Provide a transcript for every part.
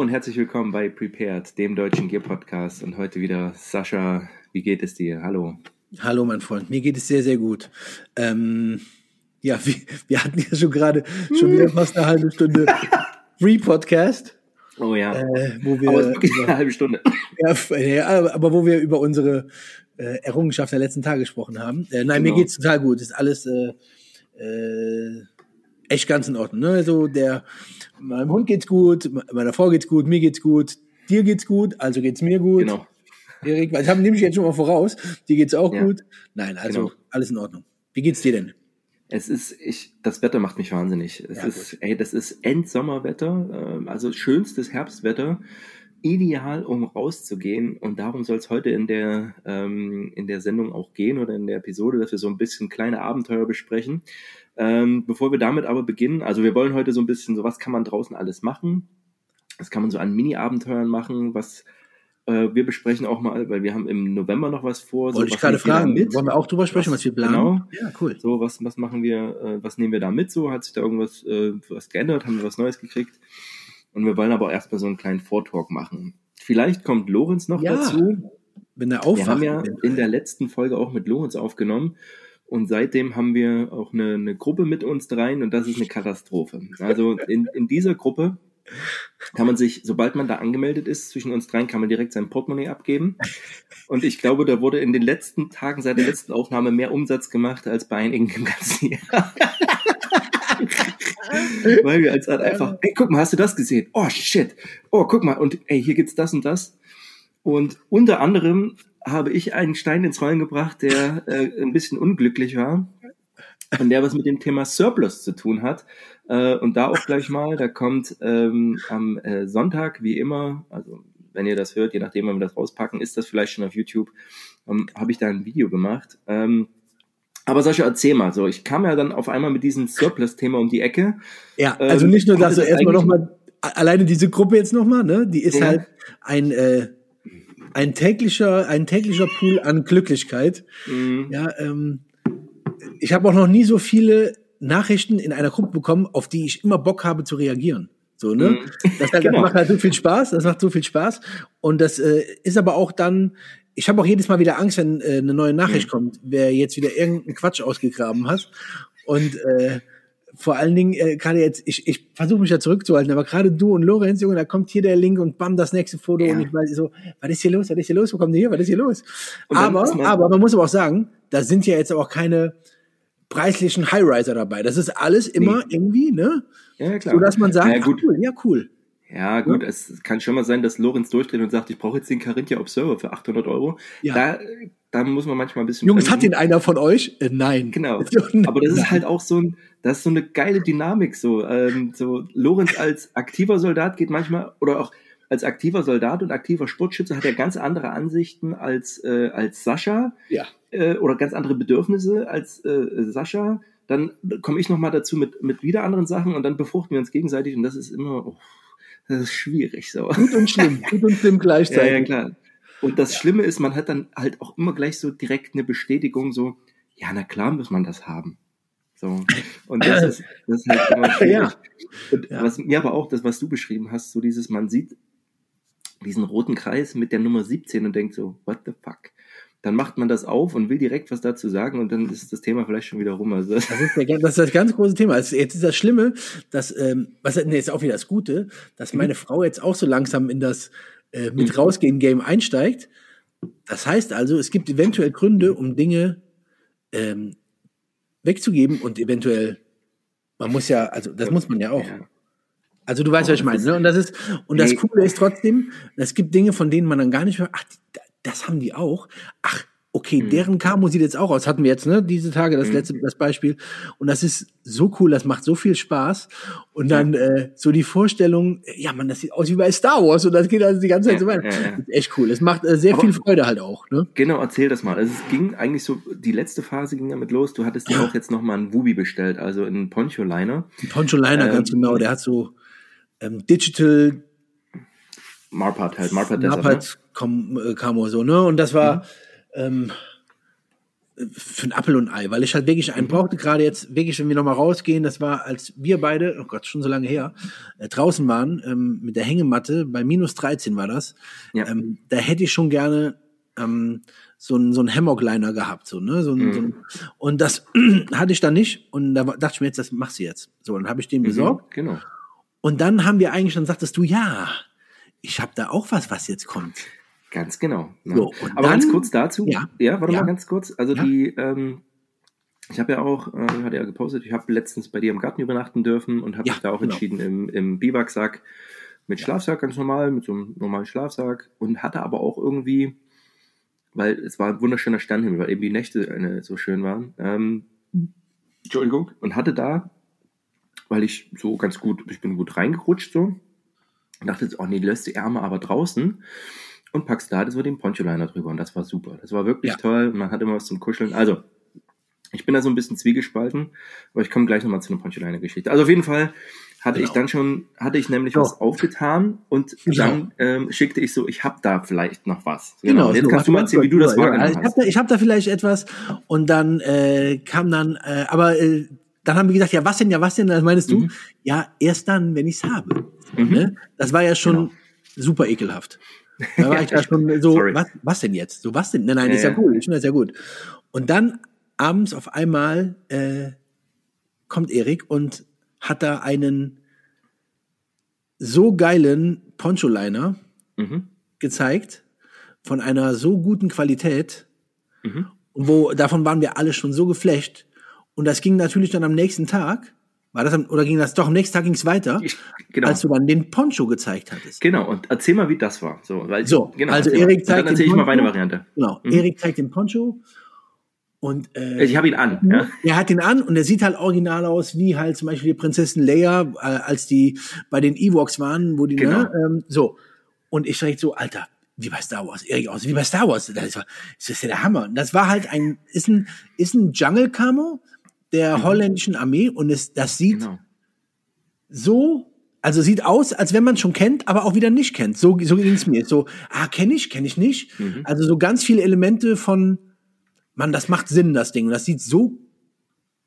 Hallo und herzlich willkommen bei Prepared, dem deutschen Gear Podcast. Und heute wieder Sascha. Wie geht es dir? Hallo. Hallo, mein Freund. Mir geht es sehr, sehr gut. Ähm, ja, wir, wir hatten ja schon gerade schon wieder fast eine halbe Stunde Free Podcast. Oh ja. Äh, wo wir, Aber es ist wirklich über, eine halbe Stunde. ja, aber wo wir über unsere äh, Errungenschaft der letzten Tage gesprochen haben. Äh, nein, mir Genau. geht's total gut. Ist alles äh, äh, echt ganz in Ordnung. Ne? Also der meinem Hund geht's gut, me- meiner Frau geht's gut, mir geht's gut, dir geht's gut, also geht's mir gut. Genau. Erik, das haben nehme ich jetzt schon mal voraus. Dir geht's auch Ja. gut. Nein, also Genau. alles in Ordnung. Wie geht's dir denn? Es ist, ich, das Wetter macht mich wahnsinnig. Es Ja, ist, ey, das ist Endsommerwetter, ähm, also schönstes Herbstwetter. Ideal, um rauszugehen. Und darum soll es heute in der, ähm, in der Sendung auch gehen oder in der Episode, dass wir so ein bisschen kleine Abenteuer besprechen. Ähm, bevor wir damit aber beginnen, also wir wollen heute so ein bisschen, so was kann man draußen alles machen? Was kann man so an Mini-Abenteuern machen? Was äh, wir besprechen auch mal, weil wir haben im November noch was vor. Wollte ich was gerade wir fragen. mit? Wollen wir auch drüber sprechen, Was- was, wir planen? genau. Ja, cool. So, was, was machen wir, äh, was nehmen wir da mit? So, hat sich da irgendwas äh, was geändert? Haben wir was Neues gekriegt? Und wir wollen aber auch erstmal so einen kleinen Vortalk machen. Vielleicht kommt Lorenz noch Ja, dazu. Wenn der Wir aufwacht. haben ja in der letzten Folge auch mit Lorenz aufgenommen. Und seitdem haben wir auch eine, eine Gruppe mit uns dreien und das ist eine Katastrophe. Also in, in dieser Gruppe kann man sich, sobald man da angemeldet ist, zwischen uns dreien kann man direkt sein Portemonnaie abgeben. Und ich glaube, da wurde in den letzten Tagen seit der letzten Aufnahme mehr Umsatz gemacht als bei einigen im ganzen Jahr. Weil wir als Art einfach, ey, guck mal, hast du das gesehen? Oh shit. Oh, guck mal, und ey, hier gibt's das und das. Und unter anderem habe ich einen Stein ins Rollen gebracht, der äh, ein bisschen unglücklich war und der was mit dem Thema Surplus zu tun hat. Äh, und da auch gleich mal, da kommt ähm, am äh, Sonntag, wie immer, also wenn ihr das hört, je nachdem, wann wir das rauspacken, ist das vielleicht schon auf YouTube, ähm, habe ich da ein Video gemacht. Ähm, aber Sascha, erzähl mal so. Ich kam ja dann auf einmal mit diesem Surplus-Thema um die Ecke. Ja, Ähm, also nicht nur, dass du erstmal nochmal, alleine diese Gruppe jetzt nochmal, ne, die ist Ja. halt ein, äh, ein täglicher, ein täglicher Pool an Glücklichkeit. Mhm. Ja, ähm, ich habe auch noch nie so viele Nachrichten in einer Gruppe bekommen, auf die ich immer Bock habe zu reagieren. So, ne? Mhm. Das, das Genau. macht halt so viel Spaß, das macht so viel Spaß. Und das äh, ist aber auch dann, ich habe auch jedes Mal wieder Angst, wenn äh, eine neue Nachricht Mhm. kommt, wer jetzt wieder irgendeinen Quatsch ausgegraben hat. Und äh, vor allen Dingen, äh, gerade jetzt, ich, ich versuche mich da zurückzuhalten, aber gerade du und Lorenz, Junge, da kommt hier der Link und bam, das nächste Foto Ja. und ich weiß so, was ist hier los, was ist hier los, wo kommt ihr hier, was ist hier los? Und Aber, man- aber man muss aber auch sagen, da sind ja jetzt auch keine preislichen Highriser dabei. Das ist alles immer irgendwie, ne? Ja, klar. So dass man sagt, Ja, gut. cool, ja, cool. Ja, gut, es kann schon mal sein, dass Lorenz durchdreht und sagt, ich brauche jetzt den Carinthia Observer für 800 Euro. Ja. Da, da muss man manchmal ein bisschen. Jungs, hat bremsen. den einer von euch? Äh, nein. Genau. Aber das ist halt auch so ein, das ist so eine geile Dynamik, so, ähm, so Lorenz als aktiver Soldat geht manchmal, oder auch als aktiver Soldat und aktiver Sportschütze hat er ganz andere Ansichten als, äh, als Sascha, Ja. äh, oder ganz andere Bedürfnisse als äh, Sascha. Dann komme ich nochmal dazu mit, mit wieder anderen Sachen und dann befruchten wir uns gegenseitig und das ist immer, oh, das ist schwierig, so. Gut und schlimm, gut und schlimm Ja, gleichzeitig. ja, klar. Und das Schlimme ist, man hat dann halt auch immer gleich so direkt eine Bestätigung, so, ja, na klar muss man das haben. So. Und das ist, das ist halt immer schwierig. Ja. Und Ja. was mir aber auch, das, was du beschrieben hast, so dieses, man sieht diesen roten Kreis mit der Nummer 17 und denkt so, what the fuck? Dann macht man das auf und will direkt was dazu sagen und dann ist das Thema vielleicht schon wieder rum. Also, Das ist, der, das ist das ganz große Thema. Also Jetzt ist das Schlimme, dass, ähm, was nee, ist auch wieder das Gute, dass meine Frau jetzt auch so langsam in das äh, mit Mhm. rausgehen Game einsteigt. Das heißt also, es gibt eventuell Gründe, um Dinge ähm, wegzugeben und eventuell, man muss ja, also das muss man ja auch. ja. Also du weißt, Oh, was ich meine. Ne? Und das ist und das Nee. Coole ist trotzdem, es gibt Dinge, von denen man dann gar nicht mehr. Ach, das haben die auch. Ach, okay, Mhm. deren Camo sieht jetzt auch aus. Hatten wir jetzt ne diese Tage das Mhm. letzte das Beispiel. Und das ist so cool. Das macht so viel Spaß. Und dann äh, so die Vorstellung, ja, man, das sieht aus wie bei Star Wars und das geht also die ganze Zeit Ja, so weiter. ja, ja. Das ist echt cool. Es macht äh, sehr Aber- viel Freude halt auch. Ne? Genau, erzähl das mal. Also es ging eigentlich so, die letzte Phase ging damit los. Du hattest dir auch jetzt nochmal einen Wubi bestellt, also einen Poncho-Liner. Poncho Liner Ähm, ganz genau. Der hat so ähm, Digital Marpat halt, Marpat Desert, ne? Äh, Camo so, ne? Und das war, Mhm. Ähm, für ein Appel und Ei, weil ich halt wirklich einen brauchte, gerade jetzt wirklich, wenn wir nochmal rausgehen, das war, als wir beide, oh Gott, schon so lange her, äh, draußen waren, ähm, mit der Hängematte, bei minus 13 war das, Ja. ähm, da hätte ich schon gerne ähm, so ein so ein Hammock-Liner gehabt, so, ne, so ein, so ein, und das hatte ich dann nicht und da dachte ich mir jetzt, das machst du jetzt. So, dann habe ich den besorgt Mhm, genau. und dann haben wir eigentlich, dann sagtest du, ja, ich habe da auch was, was jetzt kommt. Ganz genau. Ja. So, und Aber dann- ganz kurz dazu. Ja. warte Ja. mal ganz kurz. Also Ja. die, ähm, ich habe ja auch, äh, hatte ja gepostet, ich habe letztens bei dir im Garten übernachten dürfen und habe Ja, mich da auch genau. entschieden im, im Biwaksack mit Schlafsack ganz normal, mit so einem normalen Schlafsack und hatte aber auch irgendwie, weil es war ein wunderschöner Sternhimmel, weil eben die Nächte äh, so schön waren. Ähm, Entschuldigung. Und hatte da, weil ich so ganz gut, ich bin gut reingerutscht so, und dachte, jetzt, oh nee, löst die Ärmel aber draußen und packst da so den Poncho-Liner drüber und das war super. Das war wirklich Ja. toll und man hat immer was zum Kuscheln. Also, ich bin da so ein bisschen zwiegespalten, aber ich komme gleich nochmal zu einer Poncho-Liner-Geschichte. Also auf jeden Fall hatte Genau. ich dann schon, hatte ich nämlich So. was aufgetan und Genau. dann ähm, schickte ich so, ich hab da vielleicht noch was. Genau, Und jetzt so, kannst du mal erzählen, wie du das ja, wahrgenommen Ich hast. habe da, ich hab da vielleicht etwas und dann äh, kam dann, äh, aber äh, dann haben wir gesagt, ja was denn, ja was denn? Dann meinst du, Mhm. ja erst dann, wenn ich's habe. Mhm. Ne? Das war ja schon Genau. super ekelhaft. Da war ich ja schon so, was, was denn jetzt? So was denn? Nein, nein, Ja, ist ja ja. gut, ich finde das ja gut. Und dann abends auf einmal äh, kommt Erik und hat da einen so geilen Poncho-Liner Mhm. gezeigt von einer so guten Qualität, Mhm. und wo davon waren wir alle schon so geflecht. Und das ging natürlich dann am nächsten Tag. War das oder ging das doch am nächsten Tag ging es weiter, genau. als du dann den Poncho gezeigt hattest. Genau, und erzähl mal, wie das war. So, weil, So, genau, also. Erik zeigt Dann erzähl den ich mal meine. Variante. Genau. Mhm. Erik zeigt den Poncho und äh, Ich habe ihn an. Ja. er hat ihn an und er sieht halt original aus, wie halt zum Beispiel die Prinzessin Leia, äh, als die bei den Ewoks waren, wo die, Genau. ne, ähm, so. Und ich direkt so, Alter, wie bei Star Wars, Erik aus, wie bei Star Wars. Das ist, das ist ja der Hammer. Und das war halt ein, ist ein, ist ein Jungle Camo der holländischen Armee und es, das sieht Mhm. Genau. so, also sieht aus, als wenn man schon kennt, aber auch wieder nicht kennt. So, so ging es mir. So, ah, kenne ich, kenne ich nicht. Mhm. Also so ganz viele Elemente von, man, das macht Sinn, das Ding. Und das sieht so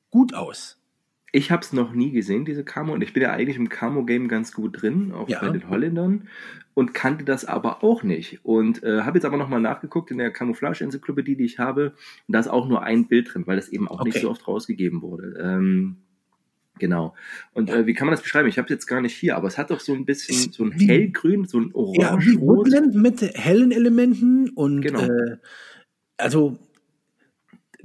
gut aus. Ich habe es noch nie gesehen, diese Camo, und ich bin ja eigentlich im Camo-Game ganz gut drin, auch Ja. bei den Holländern, und kannte das aber auch nicht. Und äh, habe jetzt aber nochmal nachgeguckt in der Camouflage-Enzyklopädie, die ich habe, und da ist auch nur ein Bild drin, weil das eben auch nicht Okay. so oft rausgegeben wurde. Ähm, genau. Und äh, wie kann man das beschreiben? Ich habe es jetzt gar nicht hier, aber es hat doch so ein bisschen Ist so ein wie- hellgrün, so ein Ja, wie. Woodland mit hellen Elementen und Genau. äh, also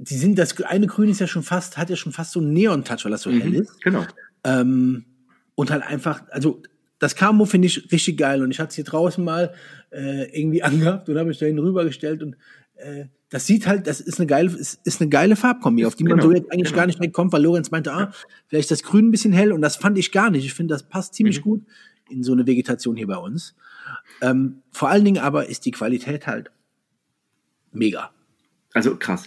die sind das eine Grün ist ja schon fast hat ja schon fast so einen Neon-Touch, weil das so hell Mhm, ist. Genau. Ähm, und halt einfach, also das Camo finde ich richtig geil und ich hatte es hier draußen mal äh, irgendwie angehabt und habe mich dahin rübergestellt und äh, das sieht halt, das ist eine geile, ist, ist eine geile Farbkombi, auf die man Genau, so jetzt eigentlich genau. gar nicht wegkommt, weil Lorenz meinte, ah, vielleicht ist das Grün ein bisschen hell und das fand ich gar nicht. Ich finde, das passt ziemlich Mhm. gut in so eine Vegetation hier bei uns. Ähm, vor allen Dingen aber ist die Qualität halt mega. Also krass.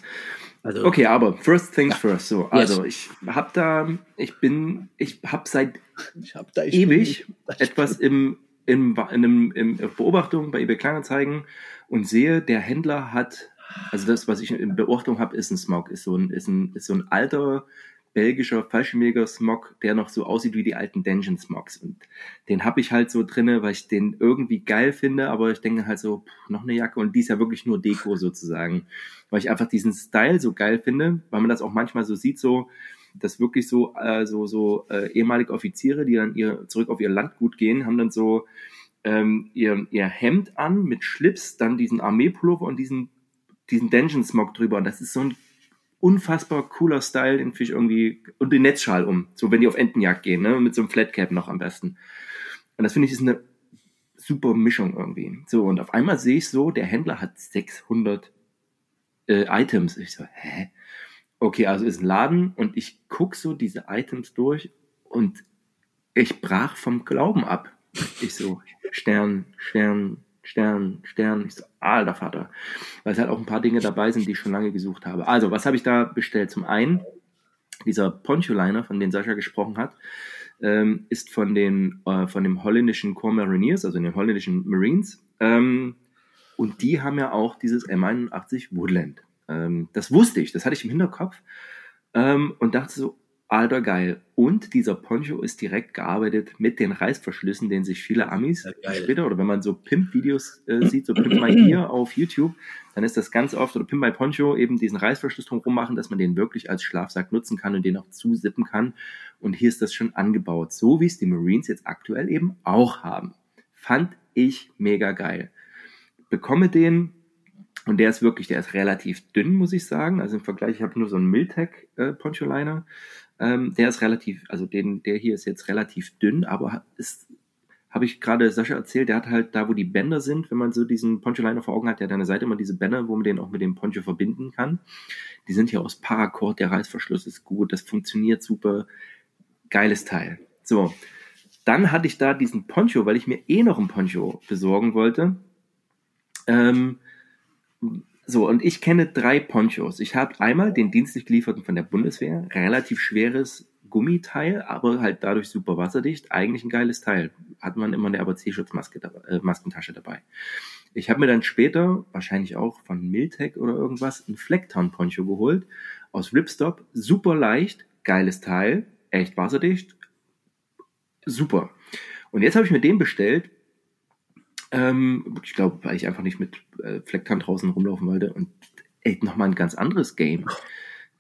Also Okay, aber first things first. So, Yes. also ich habe da, ich bin, ich habe seit ich habe da ich ewig ich- etwas im, im, in einem, im Beobachtung bei eBay Kleinanzeigen und sehe, der Händler hat, also das, was ich in Beobachtung habe, ist ein Smog, ist so ein, ist ein, ist so ein alter belgischer Fallschirmjäger Smog, der noch so aussieht wie die alten Dungeon Smogs. Und den habe ich halt so drinne, weil ich den irgendwie geil finde, aber ich denke halt so, pff, noch eine Jacke und die ist ja wirklich nur Deko sozusagen. Weil ich einfach diesen Style so geil finde, weil man das auch manchmal so sieht, so, dass wirklich so, äh, so, so äh, ehemalige Offiziere, die dann ihr, zurück auf ihr Landgut gehen, haben dann so ähm, ihr, ihr Hemd an mit Schlips, dann diesen Armeepullover und diesen, diesen Dungeon Smog drüber. Und das ist so ein unfassbar cooler Style, den finde ich irgendwie, und den Netzschal um, so wenn die auf Entenjagd gehen, ne, mit so einem Flatcap noch am besten. Und das finde ich ist eine super Mischung irgendwie. So, und auf einmal sehe ich so, der Händler hat 600 äh, Items. Ich so, hä? Okay, also ist ein Laden und ich guck so diese Items durch und ich brach vom Glauben ab. Ich so, Stern, Stern, Stern, Stern. Ich so, alter Vater. Weil es halt auch ein paar Dinge dabei sind, die ich schon lange gesucht habe. Also, was habe ich da bestellt? Zum einen, dieser Poncho-Liner, von dem Sascha gesprochen hat, ähm, ist von, den, äh, von dem holländischen Corps Mariniers, also den holländischen Marines. Ähm, und die haben ja auch dieses M81 Woodland. Ähm, das wusste ich, das hatte ich im Hinterkopf ähm, und dachte so, alter geil. Und dieser Poncho ist direkt gearbeitet mit den Reißverschlüssen, den sich viele Amis später oder wenn man so Pimp-Videos äh, sieht, so Pimp My Gear auf YouTube, dann ist das ganz oft oder Pimp My Poncho eben diesen Reißverschluss drumherum machen, dass man den wirklich als Schlafsack nutzen kann und den auch zusippen kann. Und hier ist das schon angebaut, so wie es die Marines jetzt aktuell eben auch haben. Fand ich mega geil. Bekomme den und der ist wirklich, der ist relativ dünn, muss ich sagen. Also im Vergleich, ich habe nur so einen Miltec äh, Poncho Liner. Ähm, der ist relativ, also den, der hier ist jetzt relativ dünn, aber ist, habe ich gerade Sascha erzählt, der hat halt da, wo die Bänder sind, wenn man so diesen Poncho Liner vor Augen hat, der hat an der Seite immer diese Bänder, wo man den auch mit dem Poncho verbinden kann. Die sind hier aus Paracord, der Reißverschluss ist gut, das funktioniert super. Geiles Teil. So. Dann hatte ich da diesen Poncho, weil ich mir eh noch einen Poncho besorgen wollte. Ähm, so, und ich kenne drei Ponchos. Ich habe einmal den dienstlich gelieferten von der Bundeswehr, relativ schweres Gummiteil, aber halt dadurch super wasserdicht. Eigentlich ein geiles Teil. Hat man immer eine ABC-Schutzmaske äh, Maskentasche dabei. Ich habe mir dann später, wahrscheinlich auch von Miltec oder irgendwas, einen Flecktown-Poncho geholt. Aus Ripstop. Super leicht, geiles Teil, echt wasserdicht. Super. Und jetzt habe ich mir den bestellt, ähm, ich glaube, weil ich einfach nicht mit äh, Flecktan draußen rumlaufen wollte. Und ey, nochmal ein ganz anderes Game,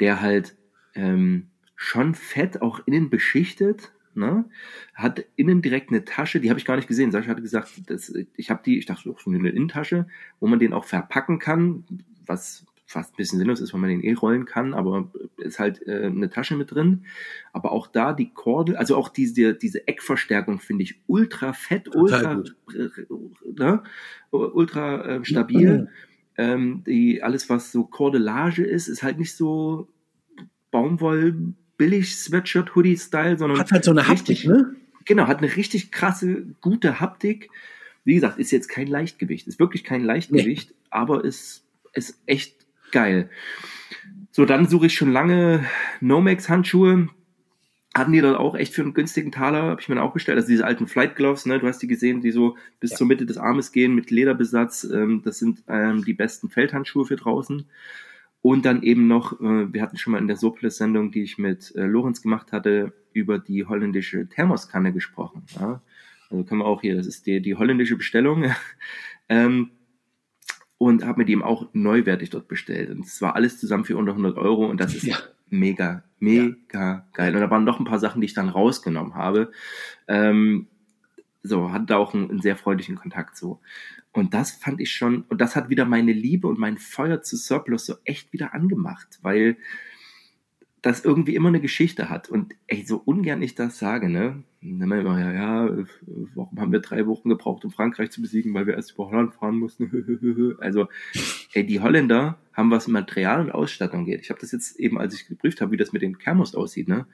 der halt ähm, schon fett auch innen beschichtet, ne? Hat innen direkt eine Tasche, die habe ich gar nicht gesehen. Sascha hatte gesagt, das, ich habe die, ich dachte, so eine Innentasche, wo man den auch verpacken kann, was fast ein bisschen sinnlos ist, weil man den eh rollen kann, aber ist halt äh, eine Tasche mit drin. Aber auch da die Kordel, also auch diese, diese Eckverstärkung finde ich ultra fett, Total ultra, äh, ne? ultra äh, stabil. Ähm, die, alles, was so Kordelage ist, ist halt nicht so Baumwoll, billig Sweatshirt, Hoodie-Style, sondern Hat halt so eine Haptik, richtig, ne? Genau, hat eine richtig krasse, gute Haptik. Wie gesagt, ist jetzt kein Leichtgewicht, ist wirklich kein Leichtgewicht, aber ist, ist echt geil. So, dann suche ich schon lange Nomex-Handschuhe. Hatten die dort auch echt für einen günstigen Taler, habe ich mir auch bestellt. Also diese alten Flight Gloves, ne, du hast die gesehen, die so bis Ja. zur Mitte des Armes gehen mit Lederbesatz. Ähm, das sind ähm, die besten Feldhandschuhe für draußen. Und dann eben noch, äh, wir hatten schon mal in der Surplus-Sendung, die ich mit äh, Lorenz gemacht hatte, über die holländische Thermoskanne gesprochen. Ja? Also können wir auch hier, das ist die, die holländische Bestellung. ähm, und habe mir die eben auch neuwertig dort bestellt. Und es war alles zusammen für unter 100 Euro und das ist Ja. mega, mega geil. Und da waren noch ein paar Sachen, die ich dann rausgenommen habe. Ähm, so, hatte da auch einen, einen sehr freundlichen Kontakt so. Und das fand ich schon, und das hat wieder meine Liebe und mein Feuer zu Surplus so echt wieder angemacht, weil das irgendwie immer eine Geschichte hat. Und ey, so ungern ich das sage, ne? Dann immer, immer, ja, ja, warum haben wir drei Wochen gebraucht, um Frankreich zu besiegen, weil wir erst über Holland fahren mussten. also, ey, die Holländer haben, was Material und Ausstattung geht. Ich habe das jetzt eben, als ich geprüft habe, wie das mit den Camos aussieht, ne?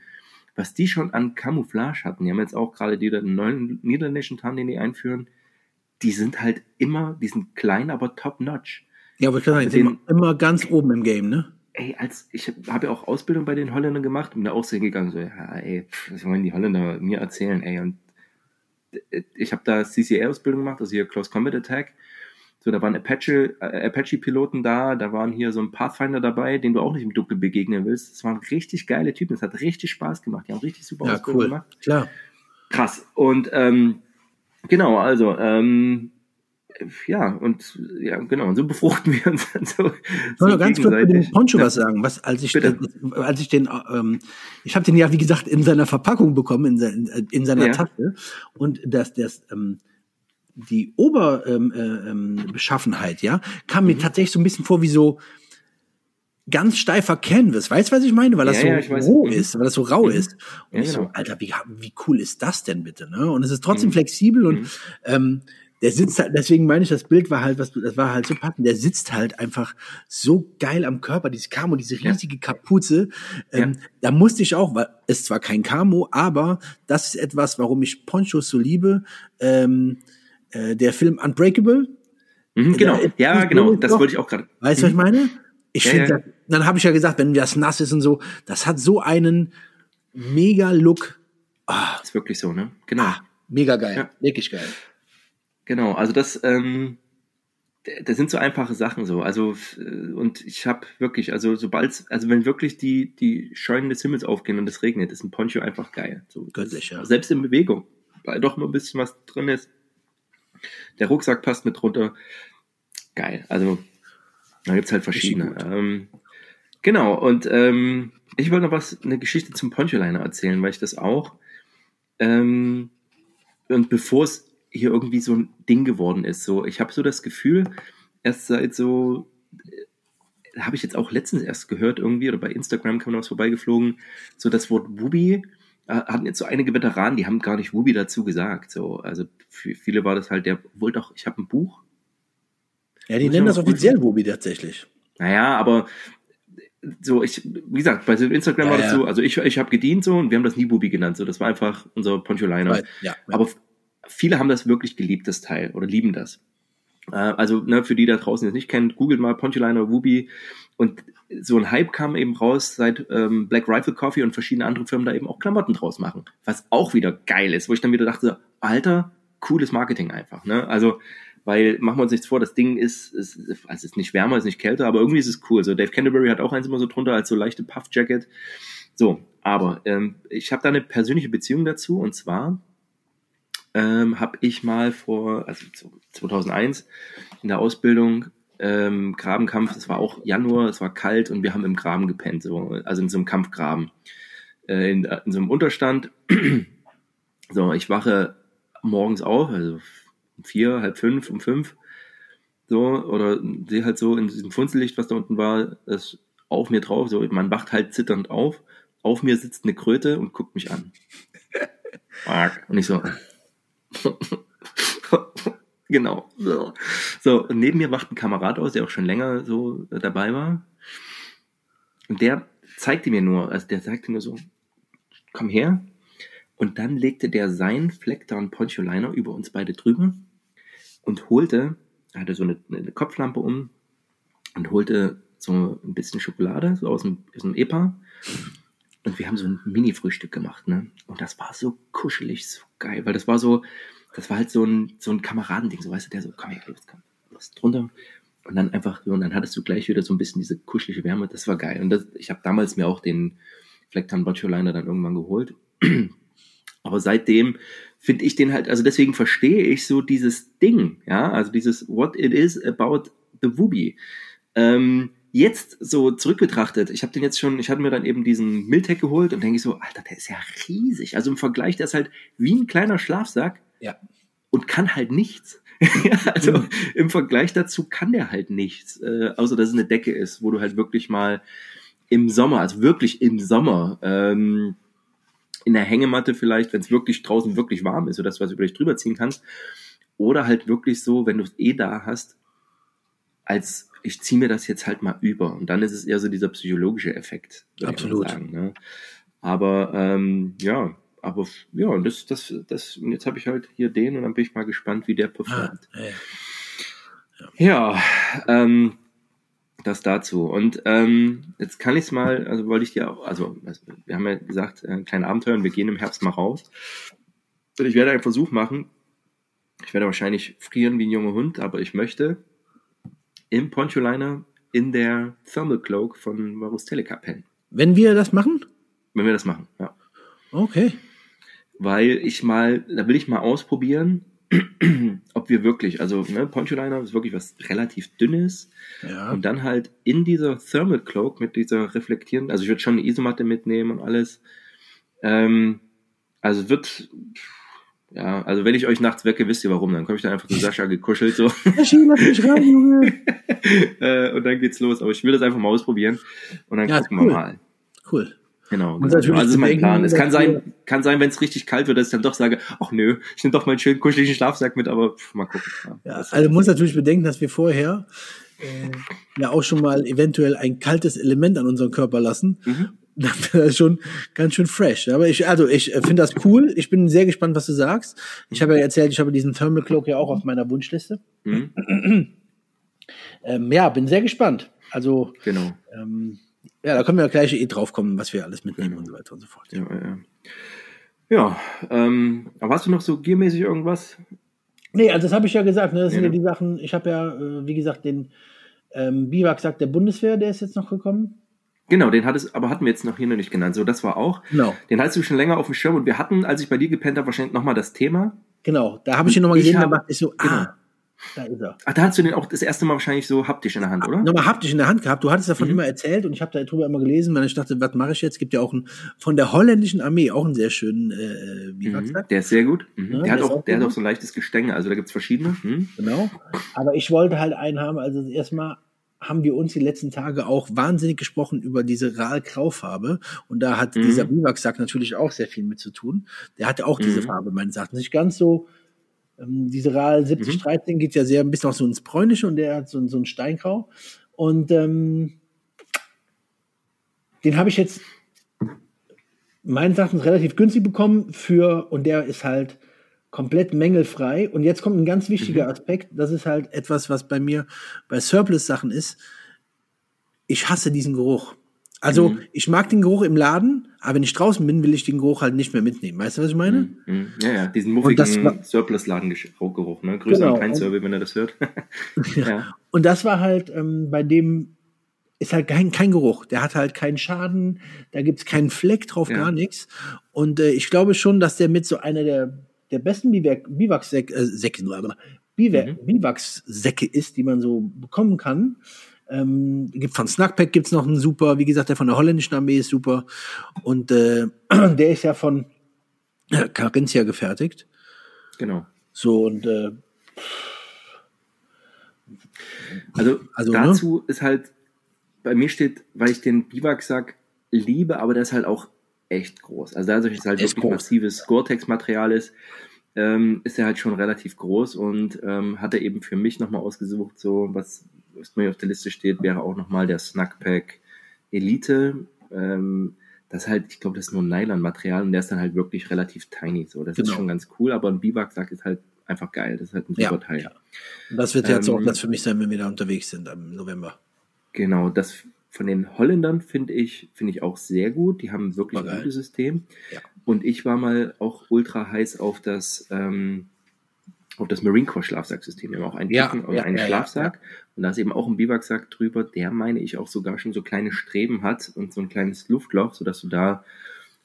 Was die schon an Camouflage hatten, die haben jetzt auch gerade die neuen niederländischen Tarn, den die einführen, die sind halt immer, die sind klein, aber top-notch. Ja, aber ich kann sagen, die Den- sind immer ganz oben im Game, ne? Ey, als ich habe ja auch Ausbildung bei den Holländern gemacht und da auch so hingegangen, so, ja, ey, pff, was wollen die Holländer mir erzählen, ey, und äh, ich habe da CCA-Ausbildung gemacht, also hier Close Combat Attack. So, da waren Apache, äh, Apache-Piloten da, da waren hier so ein Pathfinder dabei, den du auch nicht im Dunkeln begegnen willst. Das waren richtig geile Typen, das hat richtig Spaß gemacht, die haben richtig super Ja, Ausbildung cool. gemacht. Klar. Krass. Und ähm, genau, also ähm, ja, und ja, genau, und so befruchten wir uns dann so. Ich wollte noch ganz kurz zu dem. Poncho Ja. was sagen. Was, als ich, Bitte. als ich den, ähm, ich habe den ja wie gesagt in seiner Verpackung bekommen, in, se- in seiner Ja. Tasche und das, das, ähm, die Oberbeschaffenheit, äh, ähm, ja, kam Mhm. mir tatsächlich so ein bisschen vor wie so ganz steifer Canvas. Weißt du, was ich meine? Weil das Ja, ja, so weiß. roh Mhm. ist, weil das so rau Mhm. ist. Und Ja, ich so, genau. Alter, wie, wie cool ist das denn bitte? Ne? Und es ist trotzdem Mhm. flexibel und Mhm. ähm, der sitzt halt, deswegen meine ich, das Bild war halt, was du, das war halt so passend. Der sitzt halt einfach so geil am Körper, dieses Camo, diese Ja. riesige Kapuze. Ähm, Da musste ich auch, weil es zwar kein Camo, aber das ist etwas, warum ich Ponchos so liebe. Ähm, äh, der Film Unbreakable, Mhm, genau, ja, genau, das doch- wollte ich auch gerade. weißt du, was ich meine? Ich Ja, finde, ja. dann habe ich ja gesagt, wenn das nass ist und so, das hat so einen mega Look. Ah, Ist wirklich so, ne? Genau. ah mega geil, Ja. wirklich geil. Genau, also das, ähm, das sind so einfache Sachen so. Also und ich habe wirklich, also sobald, also wenn wirklich die die Scheunen des Himmels aufgehen und es regnet, ist ein Poncho einfach geil. So, Göttlich, ja. Selbst in Bewegung, weil doch nur ein bisschen was drin ist. Der Rucksack passt mit runter. Geil. Also da gibt's halt verschiedene. Ähm, genau. Und ähm, ich wollte noch was, eine Geschichte zum Poncho-Liner erzählen, weil ich das auch ähm, und bevor es hier irgendwie so ein Ding geworden ist. So, ich habe so das Gefühl, erst seit so, äh, habe ich jetzt auch letztens erst gehört irgendwie, oder bei Instagram kam noch was vorbeigeflogen, so das Wort Wubi äh, hatten jetzt so einige Veteranen, die haben gar nicht Wubi dazu gesagt. So, also für viele war das halt der, wohl doch, ich habe ein Buch. Ja, die nennen das offiziell Wubi tatsächlich. Naja, aber so, ich, wie gesagt, bei Instagram ja, war das ja. so, also ich, ich habe gedient so und wir haben das nie Wubi genannt, so, das war einfach unser Poncho Liner. Ja, aber viele haben das wirklich geliebt, das Teil, oder lieben das. Äh, also, ne, für die da draußen, die es nicht kennen, googelt mal Pontuliner Wubi. Und so ein Hype kam eben raus, seit ähm, Black Rifle Coffee und verschiedene andere Firmen da eben auch Klamotten draus machen. Was auch wieder geil ist, wo ich dann wieder dachte, Alter, cooles Marketing einfach. Ne? Also, weil machen wir uns nichts vor, das Ding ist, ist also es ist nicht wärmer, ist nicht kälter, aber irgendwie ist es cool. So Dave Canterbury hat auch eins immer so drunter als so leichte Puff Jacket. So, aber ähm, ich habe da eine persönliche Beziehung dazu und zwar ähm, habe ich mal vor, also 2001 in der Ausbildung ähm, Grabenkampf, das war auch Januar, es war kalt und wir haben im Graben gepennt, so, also in so einem Kampfgraben, äh, in, in so einem Unterstand. so, ich wache morgens auf, also um vier, halb fünf, um fünf, so, oder sehe halt so in diesem Funzellicht, was da unten war, das auf mir drauf, so, man wacht halt zitternd auf, auf mir sitzt eine Kröte und guckt mich an. Und ich so, genau. So. so, und neben mir wacht ein Kamerad aus, der auch schon länger so dabei war. Und der zeigte mir nur, also der sagte nur so, komm her. Und dann legte der sein Fleck und Poncho Liner über uns beide drüber und holte, er hatte so eine, eine, Kopflampe um und holte so ein bisschen Schokolade, so aus dem, aus dem EPA. Und wir haben so ein Mini-Frühstück gemacht, ne? Und das war so kuschelig, so geil, weil das war so, das war halt so ein, so ein Kameradending, so weißt du, der so, komm her, komm, was drunter. Und dann einfach, und dann hattest du gleich wieder so ein bisschen diese kuschelige Wärme, das war geil. Und das, ich habe damals mir auch den Flecktan Boccio Liner dann irgendwann geholt. Aber seitdem finde ich den halt, also deswegen verstehe ich so dieses Ding, ja, also dieses What it is about the Wubi. Ähm, jetzt so zurückbetrachtet, ich habe den jetzt schon, ich hatte mir dann eben diesen Miltech geholt und denke ich so, Alter, der ist ja riesig. Also im Vergleich, der ist halt wie ein kleiner Schlafsack ja. und kann halt nichts. also mhm. im Vergleich dazu kann der halt nichts, äh, außer dass es eine Decke ist, wo du halt wirklich mal im Sommer, also wirklich im Sommer, ähm, in der Hängematte vielleicht, wenn es wirklich draußen wirklich warm ist, sodass du was über dich drüber ziehen kannst. Oder halt wirklich so, wenn du es eh da hast, als ich ziehe mir das jetzt halt mal über. Und dann ist es eher so dieser psychologische Effekt. Absolut. Sagen, ne? Aber ähm, ja, aber ja, und das, das, das, und jetzt habe ich halt hier den und dann bin ich mal gespannt, wie der performt. Ah, ja, ja. ja ähm, das dazu. Und ähm, jetzt kann ich es mal, also wollte ich dir auch, also wir haben ja gesagt, äh, kleine Abenteuer und wir gehen im Herbst mal raus. Und ich werde einen Versuch machen. Ich werde wahrscheinlich frieren wie ein junger Hund, aber ich möchte im Poncho-Liner in der Thermal Cloak von Varus Teleca pennen. Wenn wir das machen? Wenn wir das machen, ja. Okay. Weil ich mal, da will ich mal ausprobieren, ob wir wirklich, also ne, Poncho Liner ist wirklich was relativ dünnes. Ja. Und dann halt in dieser Thermal Cloak mit dieser reflektierenden, also ich würde schon eine Isomatte mitnehmen und alles. Ähm, also wird, ja, also wenn ich euch nachts wecke, wisst ihr warum, dann komme ich dann einfach zu Sascha gekuschelt so. Sascha, lass mich rein, Junge. äh, und dann geht's los. Aber ich will das einfach mal ausprobieren und dann ja, gucken cool. wir mal. Cool. Genau, genau. Also das ist mein Plan. Es kann sein, kann sein, wenn es richtig kalt wird, dass ich dann doch sage, ach nö, ich nehme doch meinen schönen kuscheligen Schlafsack mit, aber pff, mal gucken. Ja, ja also du musst natürlich bedenken, dass wir vorher äh, ja auch schon mal eventuell ein kaltes Element an unseren Körper lassen. Mhm. Das ist schon ganz schön fresh. Aber ich, also ich äh, finde das cool. Ich bin sehr gespannt, was du sagst. Ich habe ja erzählt, ich habe diesen Thermal Cloak ja auch auf meiner Wunschliste. Mhm. ähm, ja, bin sehr gespannt. Also genau. Ähm, ja, da können wir ja gleich eh drauf kommen, was wir alles mitnehmen genau. und so weiter und so fort. Ja, ja. ja ähm, aber hast du noch so giermäßig irgendwas? Nee, also das habe ich ja gesagt. Ne? Das sind Ja, ja ne? die Sachen, ich habe ja, äh, wie gesagt, den ähm, Biwaksack der Bundeswehr, der ist jetzt noch gekommen. Genau, den hattest, aber hatten wir jetzt noch hier noch nicht genannt. So, das war auch. Genau. Den hattest du schon länger auf dem Schirm und wir hatten, als ich bei dir gepennt habe, wahrscheinlich nochmal das Thema. Genau, da habe ich ihn nochmal gesehen, da habe- dachte ich so, genau. ah, da ist er. Ach, da hattest du den auch das erste Mal wahrscheinlich so haptisch in der Hand, oder? Nochmal haptisch in der Hand gehabt. Du hattest davon Mhm. immer erzählt und ich habe darüber immer gelesen, weil ich dachte, was mache ich jetzt? Gibt ja auch einen, von der holländischen Armee auch einen sehr schönen äh, Mhm. Biwaksack. Der ist sehr gut. Mhm. Ja, der, hat auch, auch der hat auch so ein leichtes Gestänge, also da gibt's verschiedene. Mhm. Genau. Aber ich wollte halt einen haben. Also erstmal haben wir uns die letzten Tage auch wahnsinnig gesprochen über diese Rahl-Graufarbe. Und da hat Mhm. dieser Biwaksack natürlich auch sehr viel mit zu tun. Der hatte auch diese Mhm. Farbe meines Erachtens. Nicht ganz so, ähm, diese Rahl 7013 geht ja sehr ein bisschen auch so ins Bräunliche und der hat so, so ein Steingrau. Und ähm, den habe ich jetzt meines Erachtens relativ günstig bekommen für, und der ist halt komplett mängelfrei. Und jetzt kommt ein ganz wichtiger Mhm. Aspekt. Das ist halt etwas, was bei mir bei Surplus-Sachen ist. Ich hasse diesen Geruch. Also, Mhm. ich mag den Geruch im Laden, aber wenn ich draußen bin, will ich den Geruch halt nicht mehr mitnehmen. Weißt du, was ich meine? Mhm. Mhm. Ja, ja, diesen muffigen Surplus-Ladengeruch, ne? Grüße Genau. an kein Survey, wenn er das hört. ja. Und das war halt ähm, bei dem ist halt kein, kein Geruch. Der hat halt keinen Schaden, da gibt's keinen Fleck drauf, Ja. gar nichts. Und äh, ich glaube schon, dass der mit so einer der, der besten Biwak- Biwaksäcke äh, Säcke, Mhm. Biwaksäcke ist, die man so bekommen kann. Ähm, gibt von Snackpack gibt's noch einen super, wie gesagt, der von der holländischen Armee ist super. Und äh, der ist ja von äh, Carinthia gefertigt. Genau. So und äh, Also, Also, ne? dazu ist halt, bei mir steht, weil ich den Biwaksack liebe, aber der ist halt auch echt groß. Also dadurch, dass es halt ist wirklich groß. massives Gore-Tex-Material ist, ähm, ist er halt schon relativ groß und ähm, hat er eben für mich nochmal ausgesucht, so was, was mir auf der Liste steht, wäre auch nochmal der Snackpack Elite. Ähm, das ist halt, ich glaube, das ist nur Nylon-Material und der ist dann halt wirklich relativ tiny. So, das ist Genau. schon ganz cool, aber ein Biwaksack ist halt einfach geil. Das ist halt ein Ja, super Teil. ja. Das wird jetzt auch Ähm, das für mich sein, wenn wir da unterwegs sind im November. Genau, das von den Holländern finde ich, finde ich auch sehr gut. Die haben wirklich ein gutes System. Ja. Und ich war mal auch ultra heiß auf das, ähm, auf das Marine Corps Schlafsacksystem. Wir haben auch einen Ja, und ja, einen ja, Schlafsack. Und da ist eben auch ein Biwaksack drüber, der meine ich auch sogar schon so kleine Streben hat und so ein kleines Luftloch, sodass du da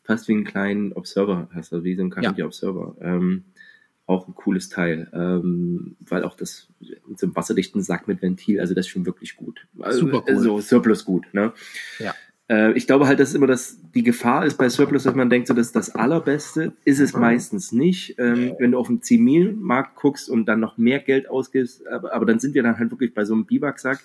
fast wie einen kleinen Observer hast, also wie so ein Carpenter Observer. Ähm, auch ein cooles Teil, ähm, weil auch das mit so einem wasserdichten Sack mit Ventil, also das ist schon wirklich gut. Also, Super cool. So Surplus gut, ne? Ja. Äh, ich glaube halt, dass immer das, die Gefahr ist bei Surplus, dass man denkt, so das ist das Allerbeste, ist es meistens nicht. Ähm, wenn du auf den Zivilmarkt guckst und dann noch mehr Geld ausgibst, aber, aber dann sind wir dann halt wirklich bei so einem Biwaksack,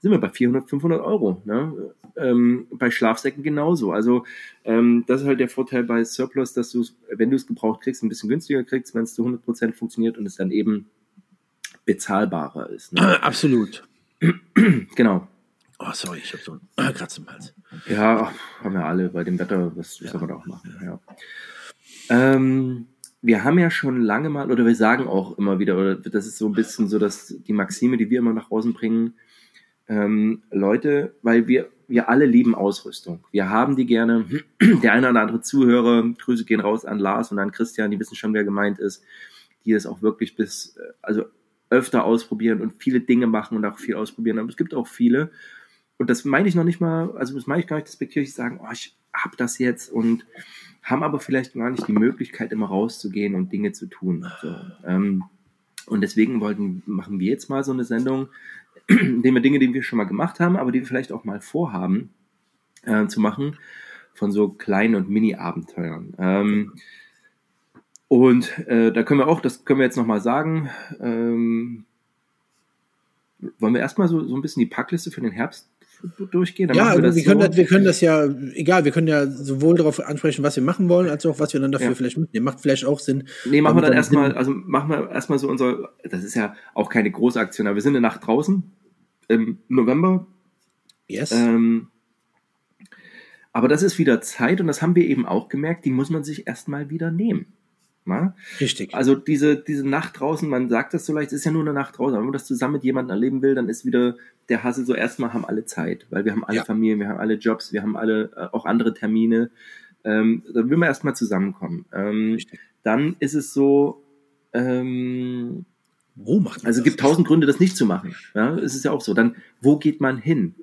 sind wir bei 400, 500 Euro. Ne? Ähm, bei Schlafsäcken genauso. Also ähm, das ist halt der Vorteil bei Surplus, dass du wenn du es gebraucht kriegst, ein bisschen günstiger kriegst, wenn es zu 100% funktioniert und es dann eben bezahlbarer ist. Ne? Absolut. Genau. Oh, sorry, ich habe so einen Kratz im Hals. Ja, haben wir alle bei dem Wetter, was, was soll man da auch machen? Ja. Ähm, wir haben ja schon lange mal, oder wir sagen auch immer wieder, oder das ist so ein bisschen so, dass die Maxime, die wir immer nach außen bringen, ähm, Leute, weil wir, wir alle lieben Ausrüstung. Wir haben die gerne. Der eine oder andere Zuhörer, Grüße gehen raus an Lars und an Christian, die wissen schon, wer gemeint ist, die es auch wirklich bis, äh, also öfter ausprobieren und viele Dinge machen und auch viel ausprobieren. Aber es gibt auch viele, und das meine ich noch nicht mal, also das meine ich gar nicht despektierlich, sagen, oh, ich hab das jetzt und haben aber vielleicht gar nicht die Möglichkeit, immer rauszugehen und Dinge zu tun. So, ähm, und deswegen wollten, machen wir jetzt mal so eine Sendung, indem wir Dinge, die wir schon mal gemacht haben, aber die wir vielleicht auch mal vorhaben äh, zu machen, von so kleinen und Mini-Abenteuern. Ähm, und äh, da können wir auch, das können wir jetzt nochmal sagen, ähm, wollen wir erstmal so, so ein bisschen die Packliste für den Herbst durchgehen? Dann Ja, wir, wir, können so. das, wir können das ja, egal, wir können ja sowohl darauf ansprechen, was wir machen wollen, als auch, was wir dann dafür Ja. vielleicht mitnehmen. Macht vielleicht auch Sinn. Nee, machen wir dann erstmal, also machen wir erstmal so unser, das ist ja auch keine große Aktion, aber wir sind eine Nacht draußen im November. Yes. Ähm, aber das ist wieder Zeit und das haben wir eben auch gemerkt, die muss man sich erstmal wieder nehmen. Na? Richtig. Also diese, diese Nacht draußen, man sagt das so leicht, es ist ja nur eine Nacht draußen, aber wenn man das zusammen mit jemandem erleben will, dann ist wieder der Hassel so, erstmal haben alle Zeit, weil wir haben alle Ja. Familien, wir haben alle Jobs, wir haben alle äh, auch andere Termine. Ähm, da will man erstmal zusammenkommen. Ähm, dann ist es so, ähm, Wo macht man also es gibt tausend Gründe, das nicht zu machen. Ja, es ist ja auch so. Dann, wo geht man hin?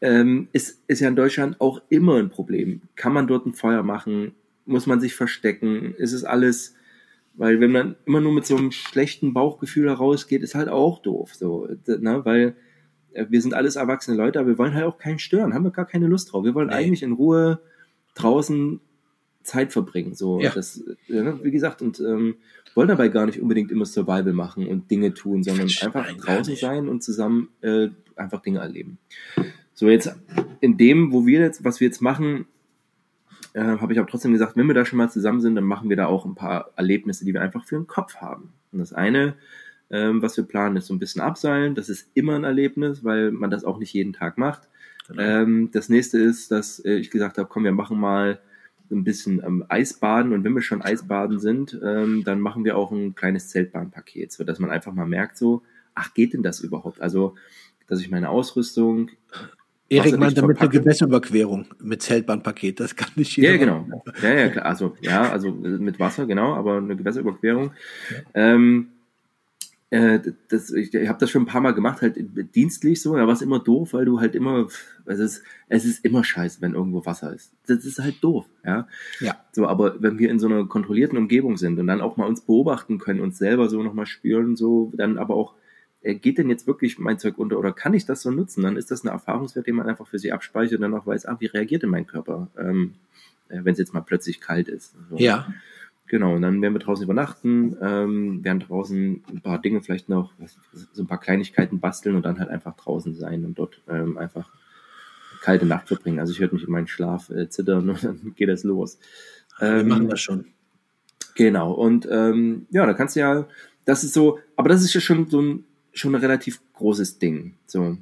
Ähm, ist, ist ja in Deutschland auch immer ein Problem. Kann man dort ein Feuer machen? Muss man sich verstecken? Ist es alles, weil wenn man immer nur mit so einem schlechten Bauchgefühl herausgeht, ist halt auch doof. So, ne? Weil äh, wir sind alles erwachsene Leute, aber wir wollen halt auch keinen stören, haben wir gar keine Lust drauf. Wir wollen Nee. eigentlich in Ruhe draußen Zeit verbringen. So, Ja. das, äh, ne, wie gesagt, und ähm, wollen dabei gar nicht unbedingt immer Survival machen und Dinge tun, sondern einfach draußen sein und zusammen äh, einfach Dinge erleben. So, jetzt in dem, wo wir jetzt, was wir jetzt machen, äh, habe ich auch trotzdem gesagt, wenn wir da schon mal zusammen sind, dann machen wir da auch ein paar Erlebnisse, die wir einfach für den Kopf haben. Und das eine, ähm, was wir planen, ist so ein bisschen abseilen. Das ist immer ein Erlebnis, weil man das auch nicht jeden Tag macht. Genau. Ähm, das nächste ist, dass äh, ich gesagt habe, komm, wir machen mal ein bisschen ähm, Eisbaden und wenn wir schon Eisbaden sind, ähm, dann machen wir auch ein kleines Zeltbahnpaket, so dass man einfach mal merkt, so, ach, geht denn das überhaupt? Also, dass ich meine Ausrüstung, Erik meint damit eine. Gewässerüberquerung mit Zeltbahnpaket. Das kann nicht jeder. ja, genau, machen. ja, ja, klar, also, ja, also äh, mit Wasser, genau, aber eine Gewässerüberquerung. Ähm, äh, das, ich ich habe das schon ein paar Mal gemacht, halt dienstlich so, da war es immer doof, weil du halt immer, es ist, es ist immer scheiße, wenn irgendwo Wasser ist. Das ist halt doof, ja. Ja. So, aber wenn wir in so einer kontrollierten Umgebung sind und dann auch mal uns beobachten können, uns selber so nochmal spüren, so, dann aber auch, äh, geht denn jetzt wirklich mein Zeug unter oder kann ich das so nutzen? Dann ist das ein Erfahrungswert, den man einfach für sich abspeichert und dann auch weiß, ah, wie reagiert denn mein Körper, ähm, äh, wenn es jetzt mal plötzlich kalt ist. So. Ja. Genau, und dann werden wir draußen übernachten, ähm, werden draußen ein paar Dinge vielleicht noch, was- so ein paar Kleinigkeiten basteln und dann halt einfach draußen sein und dort ähm, einfach kalte Nacht verbringen. Also ich werde mich in meinen Schlaf äh, zittern und dann geht das los. Wir Ähm, machen das schon. Genau, und ähm, ja, da kannst du ja, das ist so, aber das ist ja schon so ein, schon ein relativ großes Ding. So,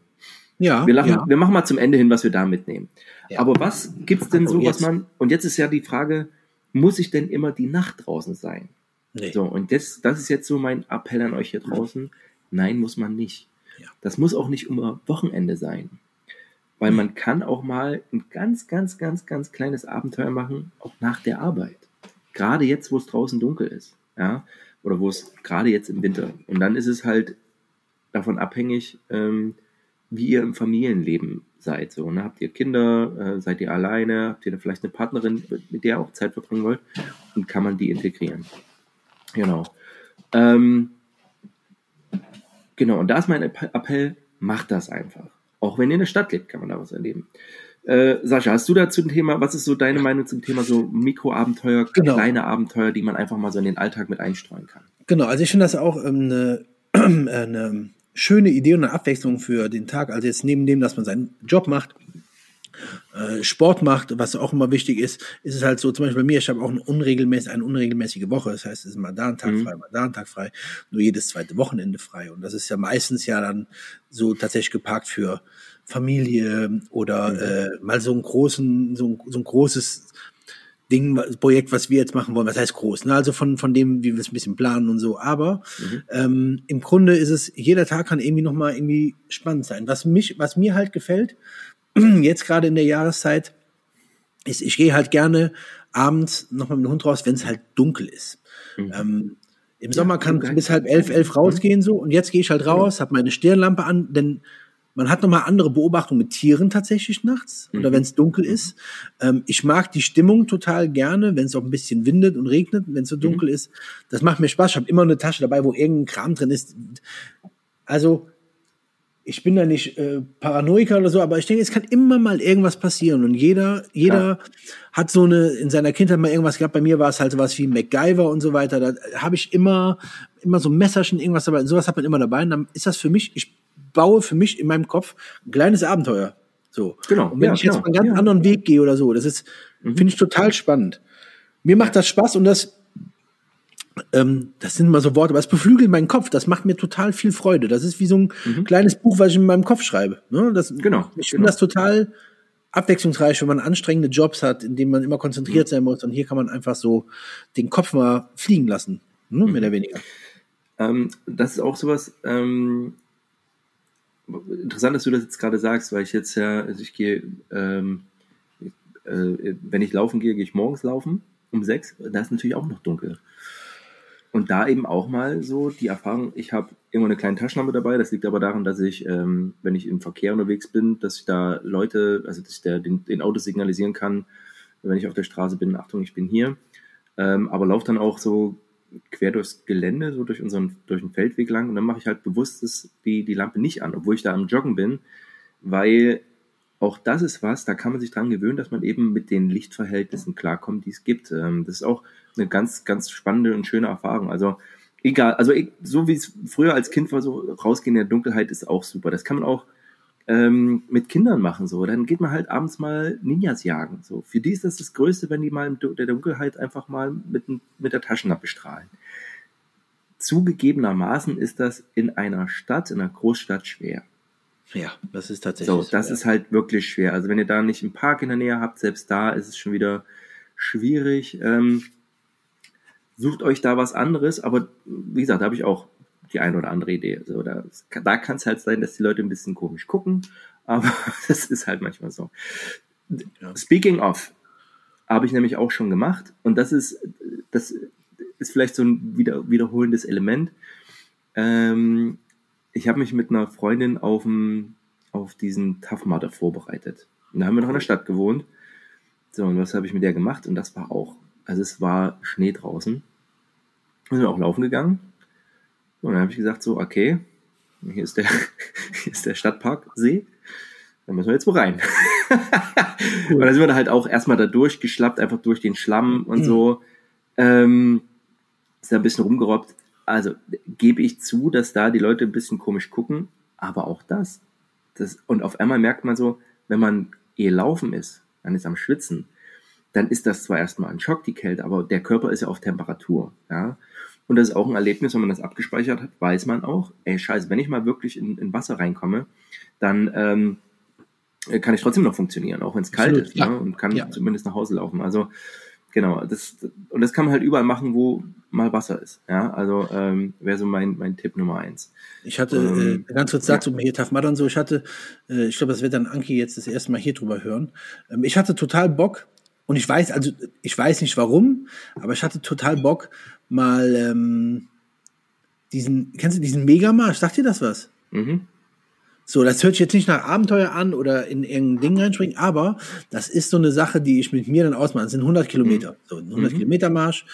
Ja. wir, lachen, ja. wir machen mal zum Ende hin, was wir da mitnehmen. Ja. Aber was gibt's denn Also so, was man, und jetzt ist ja die Frage, muss ich denn immer die Nacht draußen sein? Nee. So, und das, das ist jetzt so mein Appell an euch hier draußen. Nein, muss man nicht. Ja. Das muss auch nicht immer Wochenende sein. Weil man kann auch mal ein ganz, ganz, ganz, ganz kleines Abenteuer machen, auch nach der Arbeit. Gerade jetzt, wo es draußen dunkel ist. Ja? Oder wo es gerade jetzt im Winter. Und dann ist es halt davon abhängig, ähm, wie ihr im Familienleben seid. So, ne? Habt ihr Kinder, äh, seid ihr alleine, habt ihr da vielleicht eine Partnerin, mit der ihr auch Zeit verbringen wollt und kann man die integrieren. Genau. Ähm, genau, und da ist mein App- Appell, macht das einfach. Auch wenn ihr in der Stadt lebt, kann man da was erleben. Äh, Sascha, hast du dazu ein Thema, was ist so deine Meinung zum Thema so Mikroabenteuer, Genau. kleine Abenteuer, die man einfach mal so in den Alltag mit einstreuen kann? Genau, also ich finde das auch ähm, eine, eine schöne Idee und eine Abwechslung für den Tag. Also jetzt neben dem, dass man seinen Job macht, äh, Sport macht, was auch immer wichtig ist, ist es halt so, zum Beispiel bei mir, ich habe auch eine, unregelmäßig, eine unregelmäßige Woche. Das heißt, es ist mal da ein Tag Mhm. frei, mal da ein Tag frei, nur jedes zweite Wochenende frei. Und das ist ja meistens ja dann so tatsächlich geparkt für Familie oder Mhm. äh, mal so einen großen, so ein, so ein großes Ding, was- Projekt, was wir jetzt machen wollen, was heißt groß, ne? Also von, von dem, wie wir es ein bisschen planen und so. Aber Mhm. ähm, im Grunde ist es, jeder Tag kann irgendwie nochmal irgendwie spannend sein. Was mich, was mir halt gefällt, jetzt gerade in der Jahreszeit, ist, ich gehe halt gerne abends nochmal mit dem Hund raus, wenn es halt dunkel ist. Mhm. Ähm, Im Sommer kann ich bis halb elf, elf rausgehen so und jetzt gehe ich halt raus, habe meine Stirnlampe an, denn man hat nochmal andere Beobachtungen mit Tieren tatsächlich nachts oder Mhm. wenn es dunkel ist. Ähm, ich mag die Stimmung total gerne, wenn es auch ein bisschen windet und regnet, wenn es so dunkel ist. Das macht mir Spaß. Ich habe immer eine Tasche dabei, wo irgendein Kram drin ist. Also ich bin da nicht äh, Paranoiker oder so, aber ich denke, es kann immer mal irgendwas passieren und jeder, jeder hat so eine in seiner Kindheit mal irgendwas gehabt. Bei mir war es halt sowas wie MacGyver und so weiter. Da habe ich immer, immer so Messerchen, irgendwas dabei. Sowas hat man immer dabei. Und dann ist das für mich, ich baue für mich in meinem Kopf ein kleines Abenteuer. So. Genau, Und wenn ja, ich jetzt genau, einen ganz ja. anderen Weg gehe oder so, das ist, finde ich total spannend. Mir macht das Spaß und das, ähm, das sind mal so Worte, aber es beflügelt meinen Kopf. Das macht mir total viel Freude. Das ist wie so ein kleines Buch, was ich in meinem Kopf schreibe. Ne? Das, Mhm. Genau, Ich genau. finde das total abwechslungsreich, wenn man anstrengende Jobs hat, in denen man immer konzentriert Mhm. sein muss. Und hier kann man einfach so den Kopf mal fliegen lassen. Ne? Mhm. Mehr oder weniger. Ähm, das ist auch sowas, ähm, interessant, dass du das jetzt gerade sagst, weil ich jetzt ja, also ich gehe, ähm, äh, wenn ich laufen gehe, gehe ich morgens laufen um sechs, da ist natürlich auch noch dunkel. und da eben auch mal so die Erfahrung, ich habe immer eine kleine Taschenlampe dabei. Das liegt aber daran, dass ich, ähm, wenn ich im Verkehr unterwegs bin, dass ich da Leute, also dass ich da den, den Autos signalisieren kann, wenn ich auf der Straße bin, Achtung, ich bin hier. Ähm, aber laufe dann auch so quer durchs Gelände, so durch unseren, durch den Feldweg lang und dann mache ich halt bewusst das, die, die Lampe nicht an, obwohl ich da am Joggen bin, weil auch das ist was, da kann man sich dran gewöhnen, dass man eben mit den Lichtverhältnissen klarkommt, die es gibt. Ähm, das ist auch eine ganz, ganz spannende und schöne Erfahrung. Also egal, also so wie es früher als Kind war, so rausgehen in der Dunkelheit ist auch super. Das kann man auch ähm, mit Kindern machen. So, dann geht man halt abends mal Ninjas jagen. So, für die ist das das Größte, wenn die mal in der Dunkelheit einfach mal mit, mit der Taschenlampe strahlen. Zugegebenermaßen ist das in einer Stadt, in einer Großstadt schwer. Ja, das ist tatsächlich. So, das schwer. ist halt wirklich schwer. Also wenn ihr da nicht einen Park in der Nähe habt, selbst da ist es schon wieder schwierig. Ähm, sucht euch da was anderes, aber wie gesagt, da habe ich auch die eine oder andere Idee. Also da, da kann es halt sein, dass die Leute ein bisschen komisch gucken, aber das ist halt manchmal so. Ja. Speaking of, habe ich nämlich auch schon gemacht und das ist, das ist vielleicht so ein wieder, wiederholendes Element. Ähm, ich habe mich mit einer Freundin auf, dem, auf diesen Tough Mudder vorbereitet. Und da haben wir noch in der Stadt gewohnt. So, und was habe ich mit der gemacht? Und das war auch, also es war Schnee draußen. Wir sind auch laufen gegangen. Und dann habe ich gesagt, so, okay, hier ist der, hier ist der Stadtparksee. Da müssen wir jetzt wo rein. Cool. und dann sind wir da halt auch erstmal da durchgeschlappt, einfach durch den Schlamm und mhm. so. Ähm, ist da ein bisschen rumgerobbt. Also gebe ich zu, dass da die Leute ein bisschen komisch gucken, aber auch das. das. Und auf einmal merkt man so, wenn man eh laufen ist, dann ist am Schwitzen, dann ist das zwar erstmal ein Schock, die Kälte, aber der Körper ist ja auf Temperatur. Ja? Und das ist auch ein Erlebnis, wenn man das abgespeichert hat, weiß man auch, ey, scheiße, wenn ich mal wirklich in, in Wasser reinkomme, dann ähm, kann ich trotzdem noch funktionieren, auch wenn es kalt ist, ja. ne? und kann ja. zumindest nach Hause laufen. Also genau, das und das kann man halt überall machen, wo mal Wasser ist. Ja, also ähm, wäre so mein mein Tipp Nummer eins. Ich hatte ähm, äh, ganz kurz dazu ja. hier Taf und so. Ich hatte, äh, ich glaube, das wird dann Anki jetzt das erste Mal hier drüber hören. Ähm, ich hatte total Bock und ich weiß, also ich weiß nicht warum, aber ich hatte total Bock, mal ähm, diesen, kennst du diesen Megamarsch? Sagt dir das was? Mhm. So, das hört sich jetzt nicht nach Abenteuer an oder in irgendein Ding reinspringen, aber das ist so eine Sache, die ich mit mir dann ausmache. Das sind 100 Kilometer. Mhm. So, ein 100 mhm. Kilometer Marsch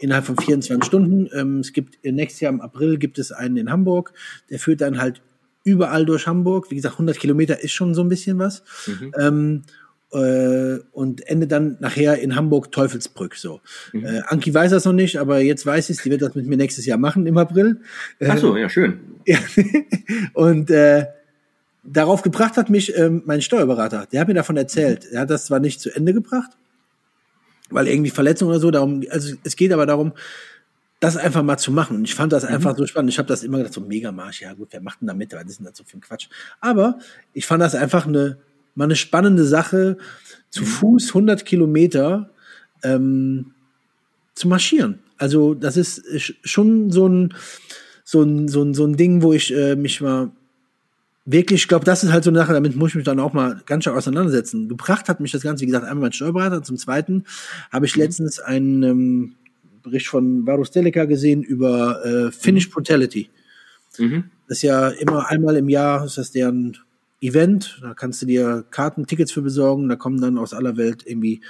innerhalb von 24 Stunden. Ähm, es gibt, nächstes Jahr im April gibt es einen in Hamburg. Der führt dann halt überall durch Hamburg. Wie gesagt, 100 Kilometer ist schon so ein bisschen was. Mhm. Ähm, äh, und endet dann nachher in Hamburg Teufelsbrück. So. Mhm. Äh, Anki weiß das noch nicht, aber jetzt weiß ich, die wird das mit mir nächstes Jahr machen im April. Äh, Ach so, ja schön. Und äh, darauf gebracht hat mich ähm, mein Steuerberater. Der hat mir davon erzählt. Mhm. Er hat das zwar nicht zu Ende gebracht, weil irgendwie Verletzung oder so. Darum, also es geht aber darum, das einfach mal zu machen. Und ich fand das mhm. einfach so spannend. Ich habe das immer gedacht, so Megamarsch, ja gut, wer macht denn da mit? Was ist denn das so für ein Quatsch? Aber ich fand das einfach eine mal eine spannende Sache, zu mhm. Fuß 100 Kilometer ähm, zu marschieren. Also das ist schon so ein, so ein, so ein, so ein Ding, wo ich äh, mich mal wirklich, ich glaube, das ist halt so eine Sache, damit muss ich mich dann auch mal ganz stark auseinandersetzen. Gebracht hat mich das Ganze, wie gesagt, einmal mein Steuerberater, zum Zweiten habe ich mhm. letztens einen ähm, Bericht von Varus Delica gesehen über äh, Finnish Brutality. Mhm. Das ist ja immer einmal im Jahr, ist das deren Event, da kannst du dir Karten, Tickets für besorgen, da kommen dann aus aller Welt irgendwie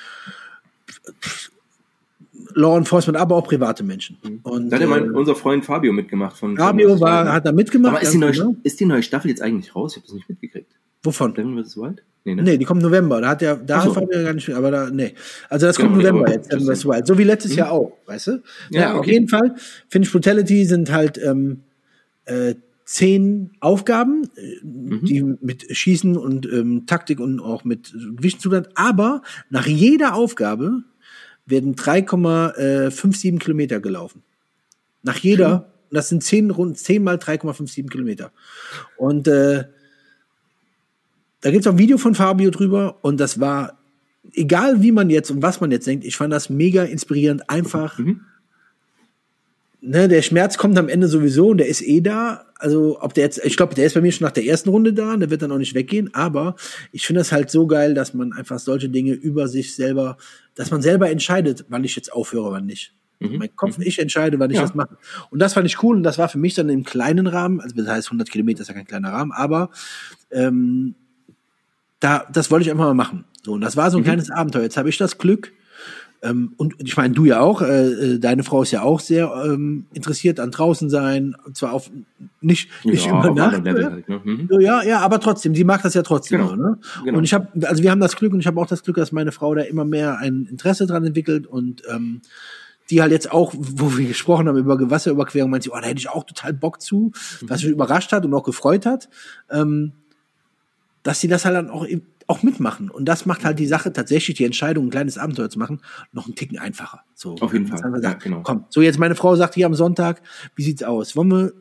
Law Enforcement, aber auch private Menschen. Mhm. Und, da hat ja mein, äh, unser Freund Fabio mitgemacht. Von Fabio war, hat da mitgemacht. Aber ist die, neue, genau. ist die neue Staffel jetzt eigentlich raus? Ich habe das nicht mitgekriegt. Wovon? Devil vs. Wild? Nee, ne? nee, die kommt November. Da hat der, da so. hat Fabio gar nicht, aber da, nee. Also das genau, kommt November jetzt, Devil vs. Wild. So wie letztes mhm. Jahr auch, weißt du? Ja, ja okay. auf jeden Fall. Finnish Brutality sind halt, ähm, äh, zehn Aufgaben, mhm. die mit Schießen und ähm, Taktik und auch mit Gewichten zu tun aber nach jeder Aufgabe werden 3,57 Kilometer gelaufen. Nach jeder, mhm. das sind zehn rund zehn mal 3,57 Kilometer. Und äh, da gibt's auch ein Video von Fabio drüber und das war, egal wie man jetzt und was man jetzt denkt, ich fand das mega inspirierend, einfach mhm ne, der Schmerz kommt am Ende sowieso und der ist eh da. Also, ob der jetzt, ich glaube, der ist bei mir schon nach der ersten Runde da, der wird dann auch nicht weggehen, aber ich finde es halt so geil, dass man einfach solche Dinge über sich selber, dass man selber entscheidet, wann ich jetzt aufhöre, wann nicht. Mhm. Mein Kopf, ich entscheide, wann ich ja. das mache. Und das fand ich cool und das war für mich dann im kleinen Rahmen, also das heißt 100 Kilometer ist ja kein kleiner Rahmen, aber ähm, da, das wollte ich einfach mal machen. So, und das war so ein mhm. kleines Abenteuer. Jetzt habe ich das Glück, ähm, und ich meine, du ja auch, äh, äh, deine Frau ist ja auch sehr ähm, interessiert an draußen sein, zwar auf nicht, nicht ja, über Nacht. Level halt, ne? mhm. Ja, ja, aber trotzdem, sie mag das ja trotzdem. Genau. ne? Genau. Und ich habe, also wir haben das Glück und ich habe auch das Glück, dass meine Frau da immer mehr ein Interesse dran entwickelt und ähm, die halt jetzt auch, wo wir gesprochen haben über Wasserüberquerung, meint sie, oh, da hätte ich auch total Bock zu, mhm. was mich überrascht hat und auch gefreut hat, ähm, dass sie das halt dann auch, auch mitmachen. Und das macht halt die Sache tatsächlich, die Entscheidung, ein kleines Abenteuer zu machen, noch einen Ticken einfacher. So, Auf jeden Fall. Ja, genau. Komm, so jetzt meine Frau sagt hier am Sonntag, wie sieht's aus? Wollen wir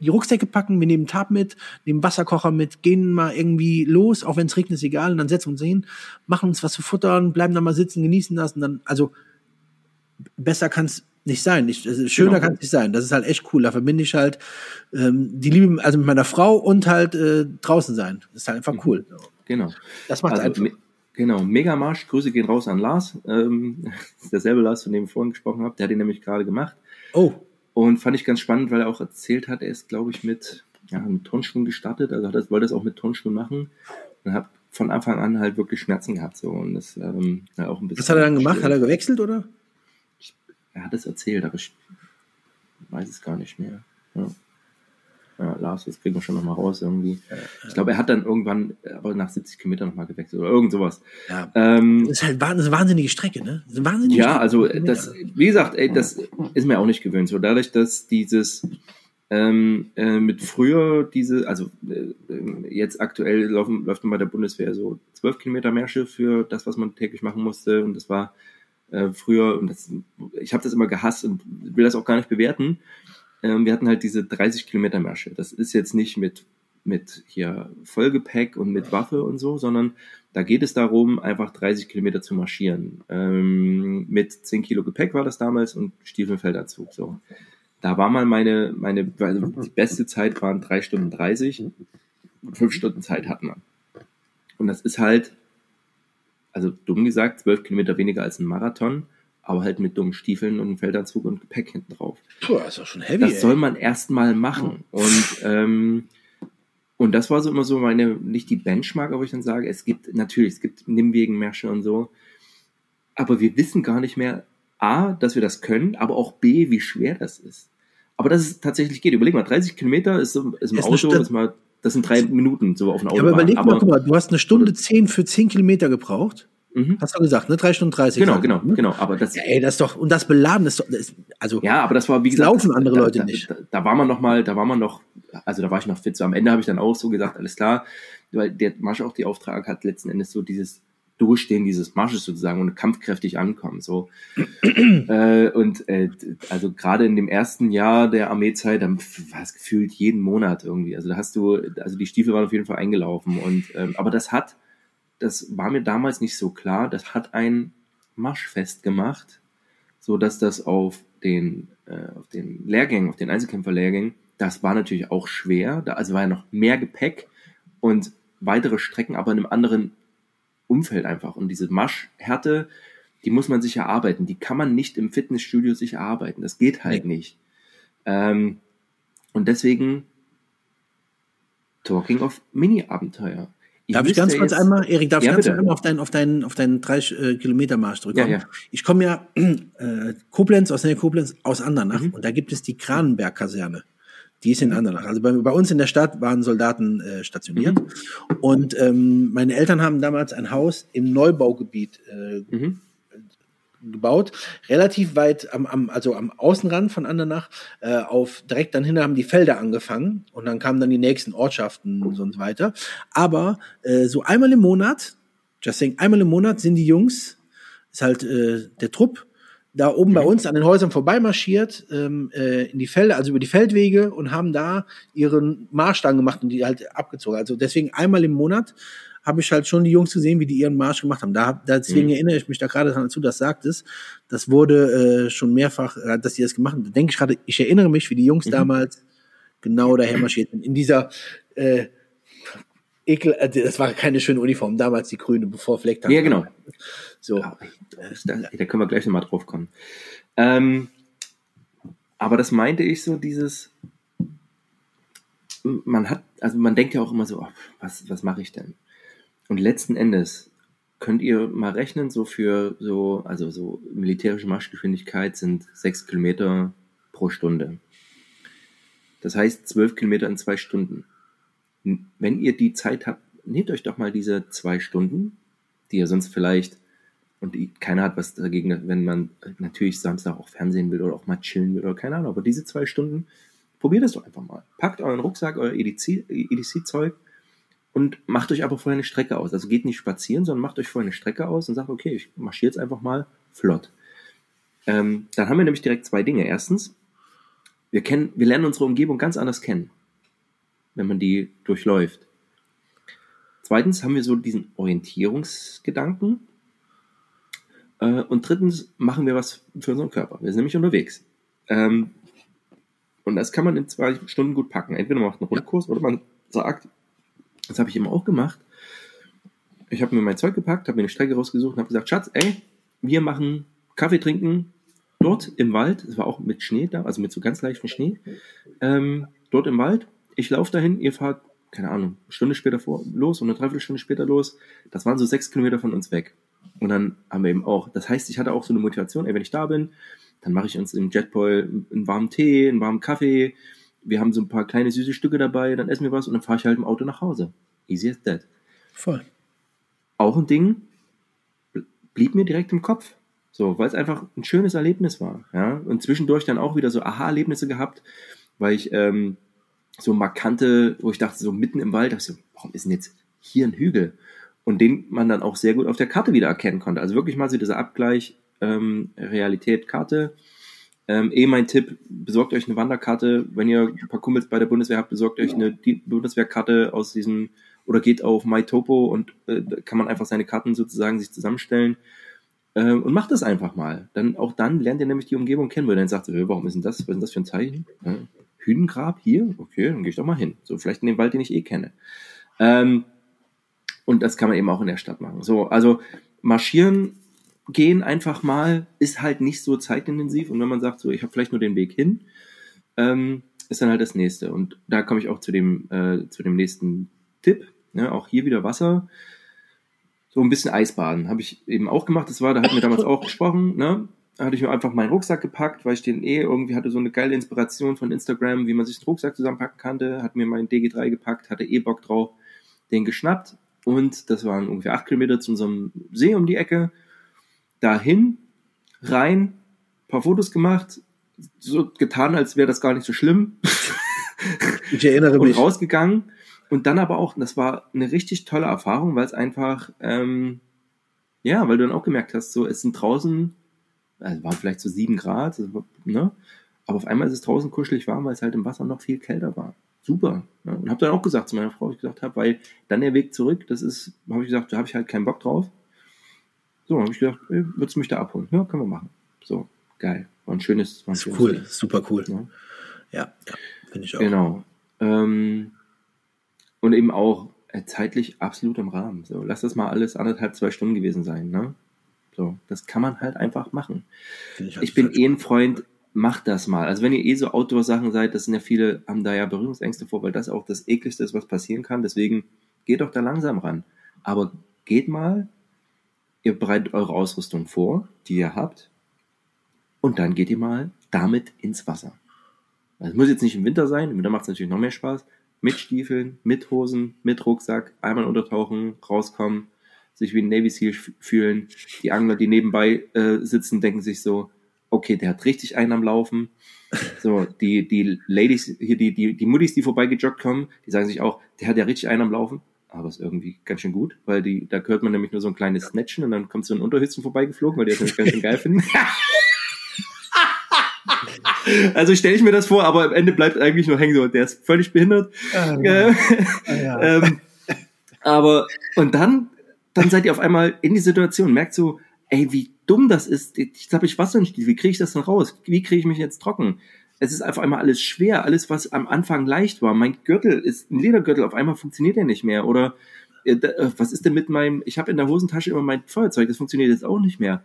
die Rucksäcke packen, wir nehmen Tab mit, nehmen Wasserkocher mit, gehen mal irgendwie los, auch wenn es regnet, ist egal, und dann setzen wir uns hin, machen uns was zu futtern, bleiben da mal sitzen, genießen das und dann, also besser kann es nicht sein. Ich, also schöner genau. kann es nicht sein. Das ist halt echt cool. Da verbinde ich halt ähm, die Liebe, also mit meiner Frau und halt äh, draußen sein. Das ist halt einfach mhm. cool. Genau. Das macht also, einfach. Me genau, Megamarsch. Grüße gehen raus an Lars. Ähm, derselbe Lars, von dem ich vorhin gesprochen habe. Der hat ihn nämlich gerade gemacht. Oh. Und fand ich ganz spannend, weil er auch erzählt hat, er ist, glaube ich, mit, ja, mit Tonschuhen gestartet. Also hat das, wollte das auch mit Tonschuhen machen. Und hat von Anfang an halt wirklich Schmerzen gehabt. So. Und das ähm, auch ein bisschen. Was hat er dann gemacht? Hat er gewechselt oder? er hat es erzählt, aber ich weiß es gar nicht mehr. Ja. Ja, Lars, das kriegen wir schon nochmal raus irgendwie. Ich glaube, er hat dann irgendwann, aber nach 70 Kilometern nochmal gewechselt oder irgend sowas. Ja. Ähm, das ist halt eine wahnsinnige Strecke, ne? Das wahnsinnige ja, Strecke. also das, wie gesagt, ey, das ist mir auch nicht gewöhnt. So dadurch, dass dieses ähm, äh, mit früher diese, also äh, jetzt aktuell laufen, läuft man bei der Bundeswehr so 12 Kilometer Märsche für das, was man täglich machen musste. Und das war äh, früher, und das, ich habe das immer gehasst und will das auch gar nicht bewerten. Ähm, wir hatten halt diese 30 Kilometer Märsche. Das ist jetzt nicht mit, mit hier Vollgepäck und mit Waffe und so, sondern da geht es darum, einfach 30 Kilometer zu marschieren. Ähm, mit 10 Kilo Gepäck war das damals und Stiefelfeldanzug. So. Da war mal meine, meine, also die beste Zeit waren 3 Stunden 30 und 5 Stunden Zeit hatten wir. Und das ist halt also dumm gesagt, zwölf Kilometer weniger als ein Marathon, aber halt mit dummen Stiefeln und einem Feldanzug und Gepäck hinten drauf. Puh, das ist doch schon heavy. Das ey. soll man erstmal machen. Und, ähm, und das war so immer so meine, nicht die Benchmark, aber ich dann sage, es gibt, natürlich, es gibt Nimmwegenmärsche und so, aber wir wissen gar nicht mehr, A, dass wir das können, aber auch B, wie schwer das ist. Aber dass es tatsächlich geht. Überleg mal, 30 Kilometer ist, ist im ist Auto, ist mal das sind drei Minuten so auf dem Auto. Ja, aber überleg mal, guck mal, du hast eine Stunde zehn für zehn Kilometer gebraucht. Mhm. Hast du gesagt, ne? Drei Stunden dreißig. Genau, genau, ne? genau. Aber das, ja, ey, das ist doch, und das Beladen ist doch, das, also. Ja, aber das war, wie gesagt. laufen andere da, Leute da, nicht. Da, da, war man noch mal, da war man noch, also da war ich noch fit. So am Ende habe ich dann auch so gesagt, alles klar, weil der Marsch auch die Auftrag hat, letzten Endes so dieses Durchstehen dieses Marsches sozusagen und kampfkräftig ankommen. So. äh, und äh, also gerade in dem ersten Jahr der Armeezeit, dann war es gefühlt jeden Monat irgendwie. Also da hast du, also die Stiefel waren auf jeden Fall eingelaufen. Und ähm, aber das hat, das war mir damals nicht so klar, das hat ein Marschfest gemacht, so dass das auf den, äh, auf den Lehrgängen, auf den Einzelkämpferlehrgängen, das war natürlich auch schwer. Da, also war ja noch mehr Gepäck und weitere Strecken, aber in einem anderen Umfeld einfach. Und diese Maschhärte, die muss man sich erarbeiten. Die kann man nicht im Fitnessstudio sich erarbeiten. Das geht halt nee. nicht. Ähm, und deswegen Talking of Mini-Abenteuer. Darf ich ganz kurz einmal, Erik, darf ja, ich ganz kurz einmal auf deinen, auf deinen, auf deinen drei äh, Kilometer Marsch drücken? Ja, ja. Ich komme ja äh, Koblenz, aus der Koblenz, aus Andernach mhm. und da gibt es die Kranenberg-Kaserne. Die ist in Andernach. Also bei, bei uns in der Stadt waren Soldaten äh, stationiert. Mhm. Und ähm, meine Eltern haben damals ein Haus im Neubaugebiet äh, mhm. Gebaut, relativ weit am, am, also am Außenrand von Andernach, äh, auf direkt dann hinter haben die Felder angefangen und dann kamen dann die nächsten Ortschaften und so weiter. Aber äh, so einmal im Monat, just saying, einmal im Monat sind die Jungs, ist halt äh, der Trupp, da oben mhm. bei uns an den Häusern vorbeimarschiert, ähm, äh, in die Felder, also über die Feldwege und haben da ihren Marsch dann gemacht und die halt abgezogen. Also deswegen einmal im Monat habe ich halt schon die Jungs gesehen, wie die ihren Marsch gemacht haben. Da, deswegen mhm. erinnere ich mich da gerade dran, dazu, das sagtest. Das wurde äh, schon mehrfach, äh, dass die das gemacht haben. Da denke ich gerade, ich erinnere mich, wie die Jungs mhm. damals genau daher marschiert sind. In dieser äh, Ekel, äh, das war keine schöne Uniform, damals die grüne, bevor Fleck Ja, genau. So. Ja, da, da können wir gleich nochmal drauf kommen. Ähm, aber das meinte ich so, dieses, man hat, also man denkt ja auch immer so, oh, was, was mache ich denn? Und letzten Endes könnt ihr mal rechnen, so für so, also so militärische Marschgeschwindigkeit sind sechs Kilometer pro Stunde. Das heißt zwölf Kilometer in zwei Stunden. Wenn ihr die Zeit habt, nehmt euch doch mal diese zwei Stunden, die ihr sonst vielleicht, und keiner hat was dagegen, wenn man natürlich Samstag auch Fernsehen will oder auch mal chillen will oder keine Ahnung, aber diese zwei Stunden, probiert es doch einfach mal. Packt euren Rucksack, euer EDC-Zeug und macht euch aber vorher eine Strecke aus. Also geht nicht spazieren, sondern macht euch vorher eine Strecke aus und sagt, okay, ich marschiere jetzt einfach mal flott. Ähm, dann haben wir nämlich direkt zwei Dinge. Erstens, wir kennen, wir lernen unsere Umgebung ganz anders kennen, wenn man die durchläuft. Zweitens haben wir so diesen Orientierungsgedanken. Äh, und drittens machen wir was für unseren Körper. Wir sind nämlich unterwegs. Ähm, und das kann man in zwei Stunden gut packen. Entweder man macht einen Rundkurs oder man sagt, das habe ich immer auch gemacht. Ich habe mir mein Zeug gepackt, habe mir eine Strecke rausgesucht und habe gesagt, Schatz, ey, wir machen Kaffee trinken dort im Wald. Es war auch mit Schnee da, also mit so ganz leichtem Schnee. Ähm, dort im Wald. Ich laufe dahin, ihr fahrt, keine Ahnung, eine Stunde später vor, los und eine Dreiviertelstunde später los. Das waren so sechs Kilometer von uns weg. Und dann haben wir eben auch, das heißt, ich hatte auch so eine Motivation, ey, wenn ich da bin, dann mache ich uns im Jetboil einen warmen Tee, einen warmen Kaffee. Wir haben so ein paar kleine süße Stücke dabei, dann essen wir was und dann fahre ich halt im Auto nach Hause. Easy as that. Voll. Auch ein Ding, blieb mir direkt im Kopf. So, weil es einfach ein schönes Erlebnis war. Ja? Und zwischendurch dann auch wieder so Aha-Erlebnisse gehabt, weil ich ähm, so markante, wo ich dachte, so mitten im Wald, dachte ich so, warum ist denn jetzt hier ein Hügel? Und den man dann auch sehr gut auf der Karte wieder erkennen konnte. Also wirklich mal so dieser Abgleich, ähm, Realität, Karte. Ähm, eh mein Tipp, besorgt euch eine Wanderkarte. Wenn ihr ein paar Kumpels bei der Bundeswehr habt, besorgt euch eine Bundeswehrkarte aus diesem oder geht auf MyTopo und äh, kann man einfach seine Karten sozusagen sich zusammenstellen äh, und macht das einfach mal. Dann auch dann lernt ihr nämlich die Umgebung kennen, weil dann sagt ihr, warum ist denn das? Was ist denn das für ein Zeichen? Ja, Hühnengrab hier? Okay, dann gehe ich doch mal hin. So vielleicht in den Wald, den ich eh kenne. Ähm, und das kann man eben auch in der Stadt machen. So, also marschieren gehen einfach mal ist halt nicht so zeitintensiv und wenn man sagt, so ich habe vielleicht nur den Weg hin, ähm, ist dann halt das nächste. Und da komme ich auch zu dem, äh, zu dem nächsten Tipp. Ne? Auch hier wieder Wasser. So ein bisschen Eisbaden habe ich eben auch gemacht. Das war, da hatten wir damals auch gesprochen. Ne? Da hatte ich mir einfach meinen Rucksack gepackt, weil ich den eh irgendwie hatte so eine geile Inspiration von Instagram, wie man sich den Rucksack zusammenpacken kannte. Hat mir meinen DG3 gepackt, hatte eh Bock drauf, den geschnappt. Und das waren ungefähr acht Kilometer zu unserem See um die Ecke dahin, rein, paar Fotos gemacht, so getan, als wäre das gar nicht so schlimm. Ich erinnere und mich. rausgegangen. Und dann aber auch, das war eine richtig tolle Erfahrung, weil es einfach, ähm, ja, weil du dann auch gemerkt hast, so, es sind draußen, also waren vielleicht so sieben Grad, ne? Aber auf einmal ist es draußen kuschelig warm, weil es halt im Wasser noch viel kälter war. Super. Ne? Und habe dann auch gesagt zu meiner Frau, ich gesagt habe, weil dann der Weg zurück, das ist, habe ich gesagt, da habe ich halt keinen Bock drauf. So, habe ich gedacht, ey, würdest du mich da abholen? Ja, können wir machen. So, geil. War ein schönes, war ein schönes cool, Ding. super cool. Ja. Ja, ja finde ich auch. Genau. Ähm, und eben auch äh, zeitlich absolut im Rahmen. So, lass das mal alles anderthalb, zwei Stunden gewesen sein. Ne? So, das kann man halt einfach machen. Ich, halt Ich bin eh ein Freund, macht das mal. Also wenn ihr eh so Outdoor-Sachen seid, das sind ja viele, haben da ja Berührungsängste vor, weil das auch das ekligste ist, was passieren kann. Deswegen geht doch da langsam ran. Aber geht mal, ihr bereitet eure Ausrüstung vor, die ihr habt, und dann geht ihr mal damit ins Wasser. Das muss jetzt nicht im Winter sein, im Winter macht es natürlich noch mehr Spaß. Mit Stiefeln, mit Hosen, mit Rucksack, einmal untertauchen, rauskommen, sich wie ein Navy Seal fühlen. Die Angler, die nebenbei äh, sitzen, denken sich so, okay, der hat richtig einen am Laufen. So, die, die Ladies, hier, die, die, die Muttis, die vorbeigejoggt kommen, die sagen sich auch, der hat ja richtig einen am Laufen. Aber ist irgendwie ganz schön gut, weil die, da hört man nämlich nur so ein kleines Snatchen und dann kommt so ein Unterhützen vorbeigeflogen, weil die das nämlich ganz schön geil finden. also stelle ich mir das vor, aber am Ende bleibt eigentlich nur hängen so, der ist völlig behindert. Ah, Äh, ja. ähm, aber, und dann, dann seid ihr auf einmal in die Situation, merkt so, ey, wie dumm das ist. Jetzt habe ich Wasser Stiefel, wie kriege ich das denn raus? Wie kriege ich mich jetzt trocken? Es ist einfach einmal alles schwer, alles, was am Anfang leicht war. Mein Gürtel ist ein Ledergürtel, auf einmal funktioniert er nicht mehr. Oder äh, äh was ist denn mit meinem, ich habe in der Hosentasche immer mein Feuerzeug, das funktioniert jetzt auch nicht mehr.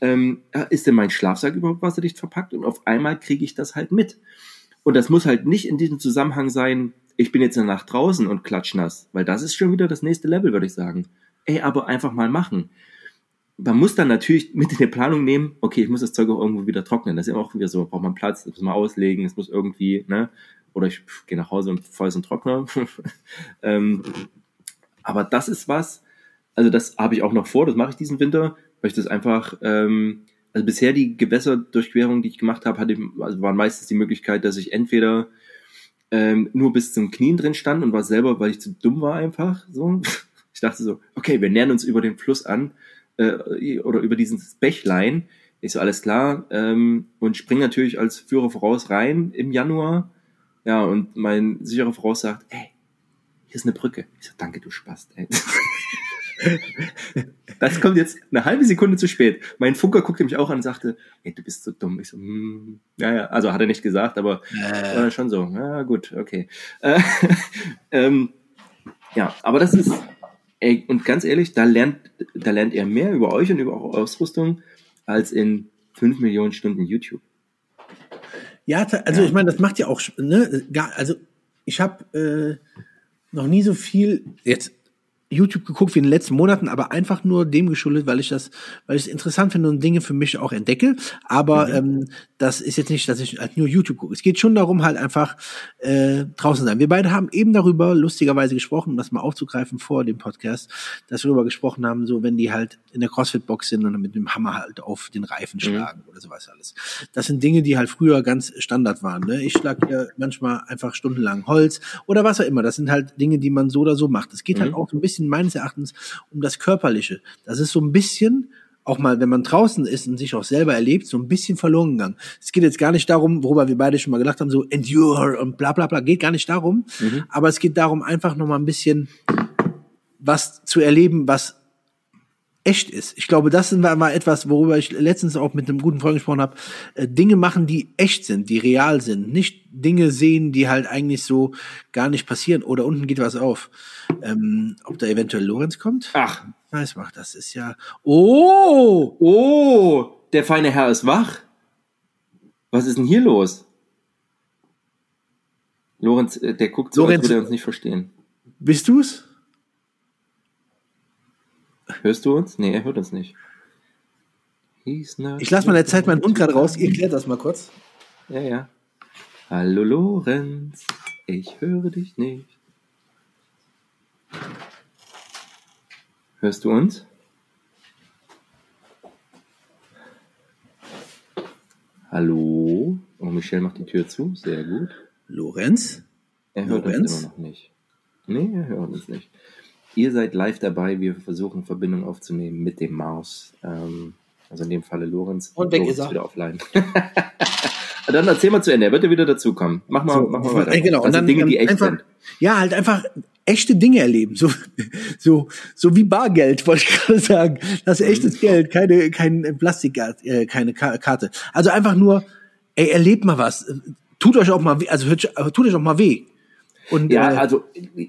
Ähm, ist denn mein Schlafsack überhaupt wasserdicht verpackt? Und auf einmal kriege ich das halt mit. Und das muss halt nicht in diesem Zusammenhang sein, ich bin jetzt eine Nacht draußen und klatschnass, weil das ist schon wieder das nächste Level, würde ich sagen. Ey, aber einfach mal machen man muss dann natürlich mit in die Planung nehmen, okay, ich muss das Zeug auch irgendwo wieder trocknen. Das ist ja auch wieder so, braucht man Platz, das muss man auslegen, es muss irgendwie, ne? Oder ich gehe nach Hause und feuer einen Trockner. ähm, aber das ist was, also das habe ich auch noch vor, das mache ich diesen Winter, weil ich das einfach, ähm, also bisher die Gewässerdurchquerung, die ich gemacht habe, hatte, also waren meistens die Möglichkeit, dass ich entweder ähm, nur bis zum Knien drin stand und war selber, weil ich zu dumm war einfach so. Ich dachte so, okay, wir nähern uns über den Fluss an äh, oder über dieses Bächlein. Ich so, alles klar. Ähm, und spring natürlich als Führer voraus rein im Januar. Ja, und mein sicherer voraus sagt, ey, hier ist eine Brücke. Ich so, danke, du Spast, ey. das kommt jetzt eine halbe Sekunde zu spät. Mein Funker guckte mich auch an und sagte, ey, du bist so dumm. Ich so, hm, ja, ja, also hat er nicht gesagt, aber äh schon so. Ja, gut, okay. Äh, ähm, ja, aber das ist, Ey, und ganz ehrlich, da lernt, da lernt ihr mehr über euch und über eure Ausrüstung als in fünf Millionen Stunden YouTube. Ja, also ja. ich meine, das macht ja auch, ne, also ich habe äh, noch nie so viel, jetzt YouTube geguckt wie in den letzten Monaten, aber einfach nur dem geschuldet, weil ich das, weil ich es interessant finde und Dinge für mich auch entdecke. Aber mhm. ähm, das ist jetzt nicht, dass ich halt nur YouTube gucke. Es geht schon darum, halt einfach äh, draußen sein. Wir beide haben eben darüber lustigerweise gesprochen, um das mal aufzugreifen vor dem Podcast, dass wir darüber gesprochen haben, so wenn die halt in der CrossFit-Box sind und mit dem Hammer halt auf den Reifen mhm. schlagen oder sowas alles. Das sind Dinge, die halt früher ganz Standard waren. Ne? Ich schlag hier manchmal einfach stundenlang Holz oder was auch immer. Das sind halt Dinge, die man so oder so macht. Es geht halt mhm. halt auch so ein bisschen bisschen meines Erachtens um das Körperliche. Das ist so ein bisschen auch mal, wenn man draußen ist und sich auch selber erlebt, so ein bisschen verloren gegangen. Es geht jetzt gar nicht darum, worüber wir beide schon mal gedacht haben, so endure und bla bla bla, geht gar nicht darum. Mhm. Aber es geht darum, einfach noch mal ein bisschen was zu erleben, was echt ist. Ich glaube, das ist mal etwas, worüber ich letztens auch mit einem guten Freund gesprochen habe. Äh, Dinge machen, die echt sind, die real sind. Nicht Dinge sehen, die halt eigentlich so gar nicht passieren. Oder unten geht was auf. Ähm, ob da eventuell Lorenz kommt? Ach. Weiß macht das ist ja. Oh! Oh! Der feine Herr ist wach. Was ist denn hier los? Lorenz, äh, der guckt so, Lorenz, als würde er uns nicht verstehen. Bist du's? Hörst du uns? Nee, er hört uns nicht. Ich lasse mal der Zeit meinen Hund gerade raus. Ihr klärt das mal kurz. Ja, ja. Hallo Lorenz, ich höre dich nicht. Hörst du uns? Hallo? Oh, Michelle macht die Tür zu. Sehr gut. Lorenz? Er hört Lorenz? uns immer noch nicht. Nee, er hört uns nicht. Ihr seid live dabei. Wir versuchen Verbindung aufzunehmen mit dem Maus. Ähm, also in dem Falle Lorenz. Und weg Lorenz ist er. wieder offline. dann erzähl mal zu Ende. Er wird ja wieder dazukommen. Mach mal, so, mach mal weiter. Genau. Das und dann, Dinge, die echt einfach, sind. Ja, halt einfach echte Dinge erleben. So, so, so wie Bargeld, wollte ich gerade sagen. Das ist echtes mhm. Geld, keine, kein Plastik, äh, keine Karte. Also einfach nur, ey, erlebt mal was. Tut euch auch mal weh, also tut euch auch mal weh. Und, ja, äh, also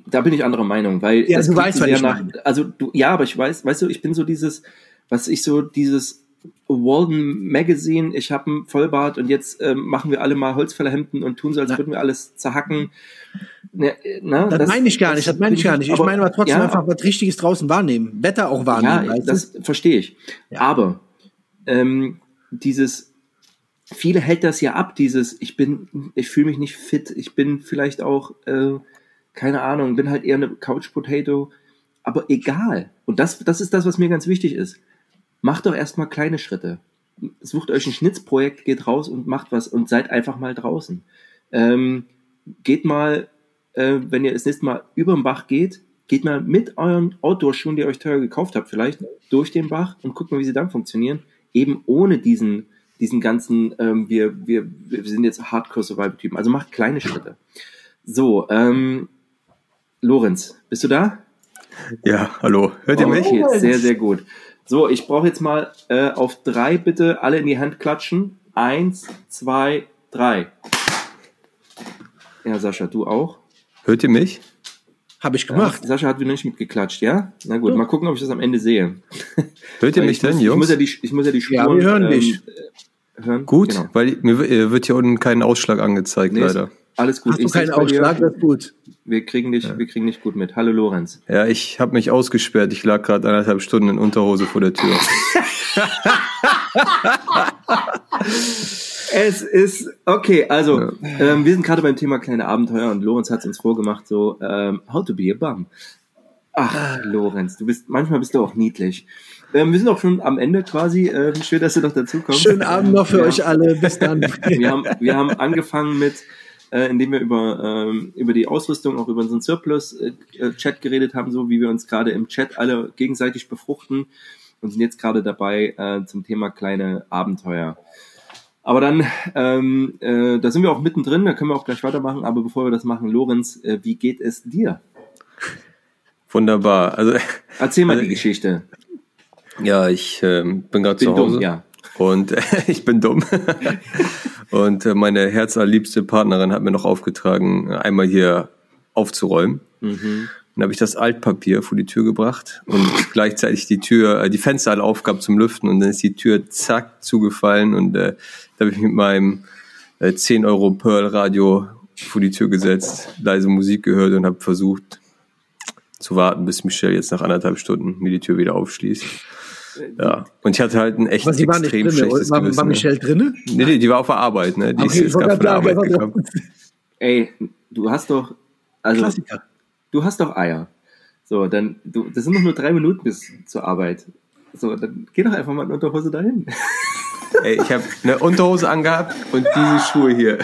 da bin ich anderer Meinung, weil ja, du weißt, was ich nach, meine. also du, ja, aber ich weiß, weißt du, ich bin so dieses, was ich so dieses Walden Magazine, ich habe ein Vollbart und jetzt ähm, machen wir alle mal Holzfällerhemden und tun so, als Na. würden wir alles zerhacken. Ne, ne, das, das meine ich gar nicht, das meine ich gar nicht. Ich meine aber trotzdem ja, einfach was Richtiges draußen wahrnehmen, Wetter auch wahrnehmen. Ja, das verstehe ich. Ja. Aber ähm, dieses viele hält das ja ab, dieses, ich bin, ich fühle mich nicht fit, ich bin vielleicht auch, äh, keine Ahnung, bin halt eher eine Couch Potato, aber egal. Und das, das ist das, was mir ganz wichtig ist. Macht doch erstmal kleine Schritte. Sucht euch ein Schnitzprojekt, geht raus und macht was und seid einfach mal draußen. Ähm, geht mal, äh, wenn ihr das nächste Mal über den Bach geht, geht mal mit euren Outdoor-Schuhen, die ihr euch teuer gekauft habt, vielleicht durch den Bach und guckt mal, wie sie dann funktionieren. Eben ohne diesen diesen ganzen, ähm, wir, wir, wir sind jetzt Hardcore-Survival-Typen. Also macht kleine Schritte. So, ähm, Lorenz, bist du da? Ja, hallo. Hört ihr mich? Okay, sehr, sehr gut. So, ich brauche jetzt mal äh, auf drei bitte alle in die Hand klatschen. Eins, zwei, drei. Ja, Sascha, du auch? Hört ihr mich? Habe ich gemacht. Ja, Sascha hat wieder nicht mitgeklatscht, ja? Na gut, ja. mal gucken, ob ich das am Ende sehe. Hört ihr mich denn, muss, Jungs? Ich muss ja die, ich muss ja die Spuren, ja, wir hören ähm, dich. Hören. Gut, Genau. weil mir wird hier unten kein Ausschlag angezeigt, Nee, leider. Alles gut. Hast du Ich keinen bei dir. Ausschlag? Das ist gut. Wir kriegen dich, wir kriegen dich gut mit. Hallo Lorenz. Ja, ich habe mich ausgesperrt. Ich lag gerade anderthalb Stunden in Unterhose vor der Tür. Es ist okay, also ähm, wir sind gerade beim Thema kleine Abenteuer und Lorenz hat es uns vorgemacht, so ähm, how to be a bum. Ach, Lorenz, du bist manchmal bist du auch niedlich. Ähm, wir sind auch schon am Ende quasi. Ähm, schön, dass du noch dazu kommst. Schönen Abend noch für Ja. euch alle. Bis dann. Wir haben, wir haben angefangen mit, äh, indem wir über, ähm, über die Ausrüstung, auch über unseren Surplus-Chat geredet haben, so wie wir uns gerade im Chat alle gegenseitig befruchten und sind jetzt gerade dabei äh, zum Thema kleine Abenteuer. Aber dann, ähm, äh, da sind wir auch mittendrin, da können wir auch gleich weitermachen. Aber bevor wir das machen, Lorenz, äh, wie geht es dir? Wunderbar. Also Erzähl mal Also, die Geschichte. Ja, ich ähm, bin gerade zu Hause dumm, ja. und ich bin dumm. und äh, meine herzallerliebste Partnerin hat mir noch aufgetragen, einmal hier aufzuräumen. Mhm. Dann habe ich das Altpapier vor die Tür gebracht und gleichzeitig die Tür, äh, die Fenster alle aufgab zum Lüften und dann ist die Tür zack zugefallen und äh, da habe ich mit meinem äh, 10 Euro Pearl Radio vor die Tür gesetzt, leise Musik gehört und habe versucht zu warten, bis Michelle jetzt nach anderthalb Stunden mir die Tür wieder aufschließt. Ja, und ich hatte halt ein echt nicht extrem drin. schlechtes War, Gewissen. war? Michelle drinne? Nee, nee, die war auf der Arbeit, ne? Die ist Okay, jetzt gerade von der Arbeit gekommen. Ey, du hast doch, also Klassiker. du hast doch Eier. So, dann, du, das sind doch nur drei Minuten bis zur Arbeit. So, dann geh doch einfach mal in Unterhose dahin. Ey, ich habe eine Unterhose angehabt und diese Schuhe hier.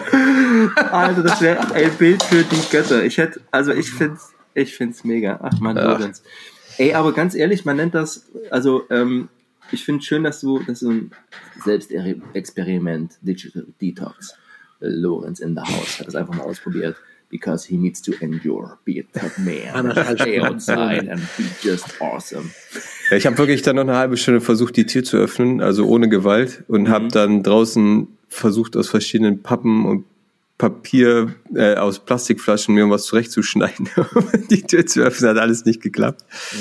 Also, das wäre ein Bild für die Götter. Ich hätte, also ich find's, ich find's mega. Ach man. Lorenz. Ey, aber ganz ehrlich, man nennt das, also, ähm, ich finde schön, dass du, dass du ein Selbstexperiment, Digital Detox, äh, Lorenz in the house, hat das einfach mal ausprobiert. Because he needs to endure, be a tough man, stay outside and be just awesome. Ja, ich habe wirklich dann noch eine halbe Stunde versucht, die Tür zu öffnen, also ohne Gewalt, und Mhm. habe dann draußen versucht, aus verschiedenen Pappen und Papier, äh, aus Plastikflaschen mir was zurechtzuschneiden, um die Tür zu öffnen. Hat alles nicht geklappt. Mhm.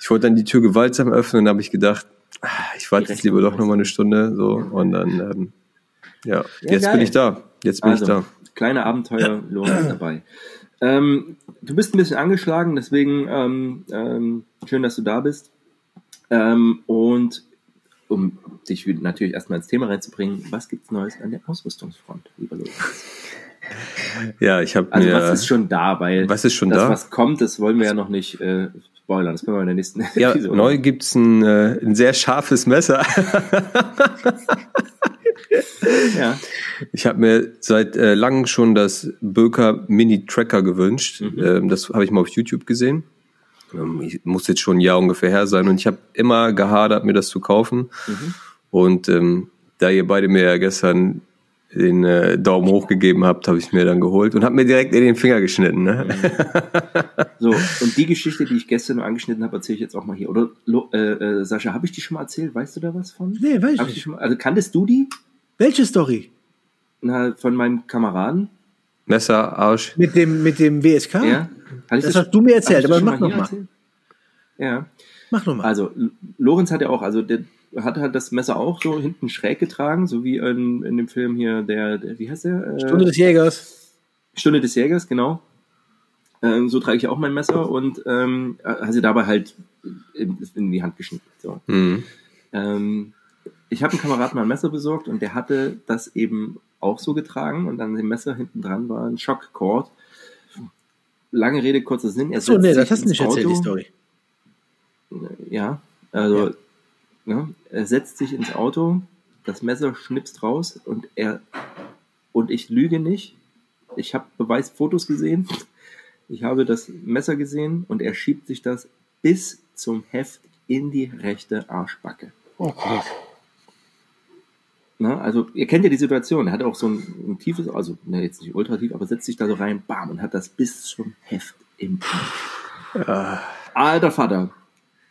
Ich wollte dann die Tür gewaltsam öffnen, dann habe ich gedacht, ah, ich warte jetzt lieber doch noch mal eine Stunde, so und dann, ähm, ja, Ja, jetzt geil. bin ich da. Jetzt bin Also, ich da. kleine Abenteuer, Lorenz dabei. Ähm, du bist ein bisschen angeschlagen, deswegen ähm, ähm, schön, dass du da bist. Ähm, und um dich natürlich erstmal ins Thema reinzubringen, was gibt's Neues an der Ausrüstungsfront, lieber Lorenz? Ja, ich habe Also mir. was ist schon da, weil Was ist schon das, da? was kommt, das wollen wir ja noch nicht äh, spoilern. Das können wir in der nächsten ja, Episode neu gibt's ein, äh, ein sehr scharfes Messer. Ja. Ich habe mir seit äh, langem schon das Böker Mini Tracker gewünscht. Mhm. Ähm, das habe ich mal auf YouTube gesehen. Ähm, ich muss jetzt schon ein Jahr ungefähr her sein und ich habe immer gehadert, mir das zu kaufen. Mhm. Und ähm, da ihr beide mir ja gestern den äh, Daumen hoch gegeben habt, habe ich mir dann geholt und habe mir direkt in den Finger geschnitten. Ne? So, und die Geschichte, die ich gestern nur angeschnitten habe, erzähle ich jetzt auch mal hier. Oder äh, äh, Sascha, habe ich die schon mal erzählt? Weißt du da was von? Nee, weiß ich nicht. also kanntest du die? Welche Story? Na, von meinem Kameraden? Messer, Arsch. Mit dem, mit dem WSK? Ja. Ich Das hast du mir erzählt, aber mach noch hier mal. erzählt? Ja. Mach nochmal. Also, Lorenz hat ja auch, also der hat halt das Messer auch so hinten schräg getragen, so wie in, in dem Film hier, der, der wie heißt der? Äh, Stunde des Jägers. Stunde des Jägers, genau. Ähm, so trage ich auch mein Messer und ähm, hat sie dabei halt in, in die Hand geschnitten. So. Mhm. Ähm, ich habe einem Kameraden mal ein Messer besorgt und der hatte das eben auch so getragen und an dem Messer hinten dran war ein Schockcord. Lange Rede, kurzer Sinn. Er So, setzt nee, sich das hast du ins nicht erzählt, die Auto. Story. Ja, also Ja. Ne, er setzt sich ins Auto, das Messer schnipst raus und er und ich lüge nicht. Ich habe Beweisfotos gesehen. Ich habe das Messer gesehen und er schiebt sich das bis zum Heft in die rechte Arschbacke. Oh Gott. Ne, also ihr kennt ja die Situation. Er hat auch so ein, ein tiefes, also ne, jetzt nicht ultra tief, aber setzt sich da so rein, bam, und hat das bis zum Heft im Arsch. Alter Vater.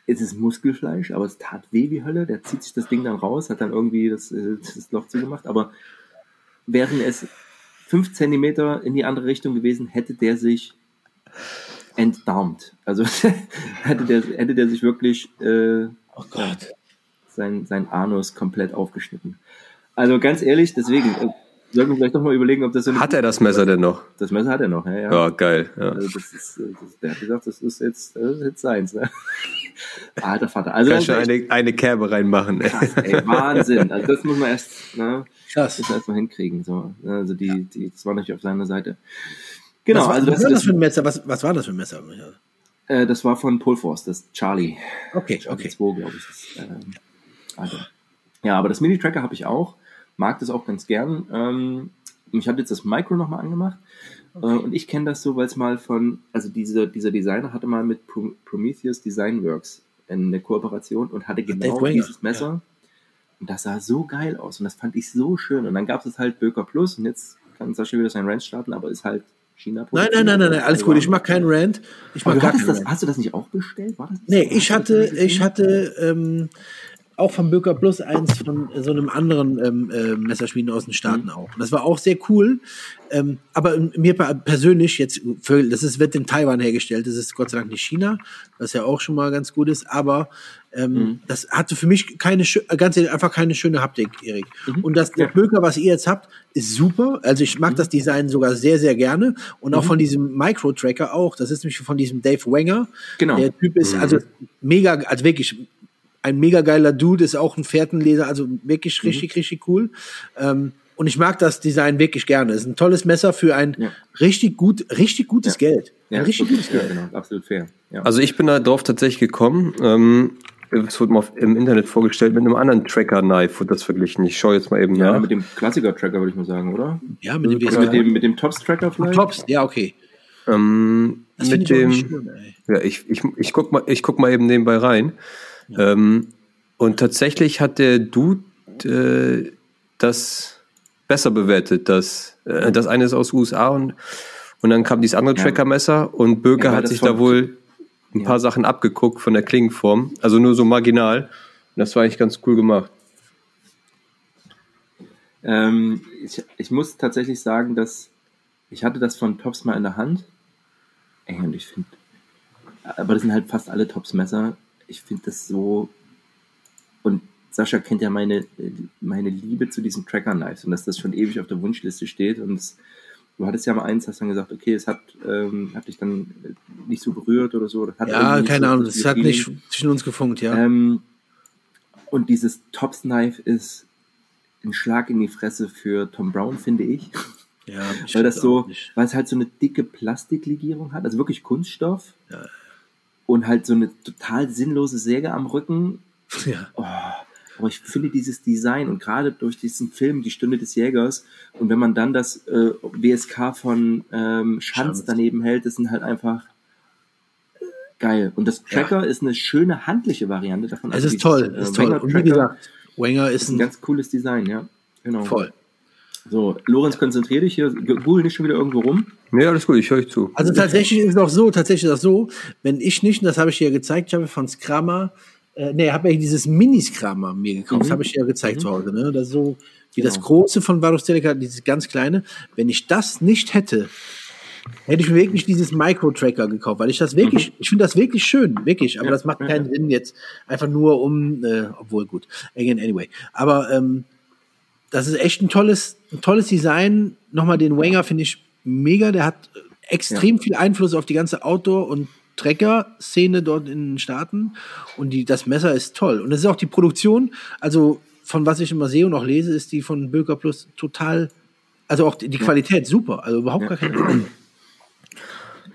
Es ist Muskelfleisch, aber es tat weh wie Hölle. Der zieht sich das Ding dann raus, hat dann irgendwie das, äh, das Loch zugemacht. Aber während es fünf Zentimeter in die andere Richtung gewesen, hätte der sich entdarmt. Also hätte der, hätte der sich wirklich äh, Oh Gott. sein, sein Anus komplett aufgeschnitten. Also ganz ehrlich, deswegen äh, sollten wir vielleicht doch mal überlegen, ob das so Hat er das Messer denn noch? Das Messer hat er noch, ja. ja. Ja, geil. Ja. Also das ist, äh, das, der hat gesagt, das ist jetzt, das ist jetzt seins. Ne? Alter Vater. Also Kann das schon ist echt eine, eine Kerbe reinmachen. krass, ey, Wahnsinn. Also das muss man erst, ne, Krass. das erst mal hinkriegen. So. Also die, die, das war natürlich auf seiner Seite. Genau, was, war- also was das, war das für ein Messer? Was, was war das für ein Messer? äh, das war von Polforce, das Charlie. Okay, Charlie okay. 2, glaube ich. Das, ähm, also. Ja, aber das Mini-Tracker habe ich auch. Mag das auch ganz gern. Ähm, ich habe jetzt das Micro nochmal angemacht. Äh, und ich kenne das so, weil es mal von, also diese, dieser Designer hatte mal mit Pro Prometheus Design Works eine Kooperation und hatte genau Wenger, dieses Messer. Und das sah so geil aus und das fand ich so schön. Und dann gab es halt Böker Plus und jetzt kann Sascha wieder sein Ranch starten, aber ist halt China. Nein, nein, nein, nein, nein, alles gut. Ich mache keinen Rant. Ich Aber mache du gar keinen das, Rant. hast du das nicht auch bestellt? War das Nee, ich hatte, ich hatte ähm, auch vom Böker Plus eins von so einem anderen ähm, äh, Messerschmieden aus den Staaten Mhm. auch. Und das war auch sehr cool. Ähm, aber mir per- persönlich jetzt, für, das ist, wird in Taiwan hergestellt, das ist Gott sei Dank nicht China, was ja auch schon mal ganz gut ist, aber ähm, Mhm. das hatte für mich keine, äh, ganz einfach keine schöne Haptik, Erik. Mhm. Und das, das Böker, was ihr jetzt habt, ist super. Also ich mag das Design sogar sehr, sehr gerne. Und Mhm. auch von diesem Micro-Tracker auch. Das ist nämlich von diesem Dave Wenger. Genau. Der Typ ist also mega, also wirklich ein mega geiler Dude, ist auch ein Fährtenleser, also wirklich Mhm. richtig, richtig cool. Ähm, und ich mag das Design wirklich gerne. Es ist ein tolles Messer für ein Ja. richtig gut, richtig gutes Geld. Ja, ein richtig gutes ja, Geld. genau, absolut fair. Ja. Also ich bin da drauf tatsächlich gekommen. Ähm, es wurde mal im Internet vorgestellt, mit einem anderen Tracker-Knife wird das verglichen. Ich schaue jetzt mal eben ja, nach. mit dem Klassiker-Tracker würde ich mal sagen, oder? Ja, mit dem Oder mit dem, mit dem Tops-Tracker vielleicht? Tops, ja, okay. Ähm, mit dem, nicht schlimm, ey. ja, ich, ich, ich, guck mal, ich guck mal eben nebenbei rein. Ähm, und tatsächlich hat der Dude äh, das besser bewertet. Das, äh, das eine ist aus USA und, und dann kam dieses andere Ja. Tracker-Messer und Böker Ja, hat sich da wohl ein paar Sachen abgeguckt von der Klingenform. Also nur so marginal. Und das war eigentlich ganz cool gemacht. Ähm, ich, ich muss tatsächlich sagen, dass ich hatte das von Tops mal in der Hand. Ey, und ich finde, aber das sind halt fast alle Tops-Messer. Ich finde das so. Und Sascha kennt ja meine, meine Liebe zu diesen Tracker-Knives und dass das schon ewig auf der Wunschliste steht. Und es, du hattest ja mal eins, hast dann gesagt, okay, es hat, ähm, hat dich dann nicht so berührt oder so. Ja, keine so Ahnung, das hat nicht zwischen uns gefunkt, ja. Ähm, und dieses Tops Knife ist ein Schlag in die Fresse für Tom Brown, finde ich. ja weil das so, weil es halt so eine dicke Plastiklegierung hat, also wirklich Kunststoff. Ja. Und halt so eine total sinnlose Säge am Rücken. Ja. Oh, aber ich finde dieses Design und gerade durch diesen Film Die Stunde des Jägers und wenn man dann das äh, WSK von ähm, Schanz daneben hält, das sind halt einfach äh, geil. Und das Tracker ist eine schöne handliche Variante davon. Es Also ist dieses, toll, äh, ist toll. Und wie gesagt, Wenger ist ist ein ein ganz cooles Design, ja. Genau. voll. So, Lorenz, konzentrier dich hier, google nicht schon wieder irgendwo rum. Nee, alles gut, ich höre euch zu. Also tatsächlich ist es auch so, tatsächlich ist es so, wenn ich nicht, und das habe ich dir ja gezeigt, ich habe von Scrammer, äh, nee, habe ja dieses Mini-Scrammer mir gekauft, das Mhm. habe ich dir ja gezeigt zu Hause, ne? Das ist so wie das Genau. große von Varus Teleca, dieses ganz kleine. Wenn ich das nicht hätte, hätte ich mir wirklich dieses Micro-Tracker gekauft, weil ich das wirklich, ich finde das wirklich schön, wirklich, aber Ja, das macht keinen ja. Sinn jetzt, einfach nur um, äh, obwohl gut, again, anyway. Aber ähm, das ist echt ein tolles, ein tolles Design. Nochmal den Wenger finde ich mega. Der hat extrem viel Einfluss auf die ganze Outdoor- und Trecker-Szene dort in den Staaten. Und die, das Messer ist toll. Und es ist auch die Produktion, also von was ich immer sehe und auch lese, ist die von Böker Plus total, also auch die, die Qualität super. Also überhaupt gar keine Frage.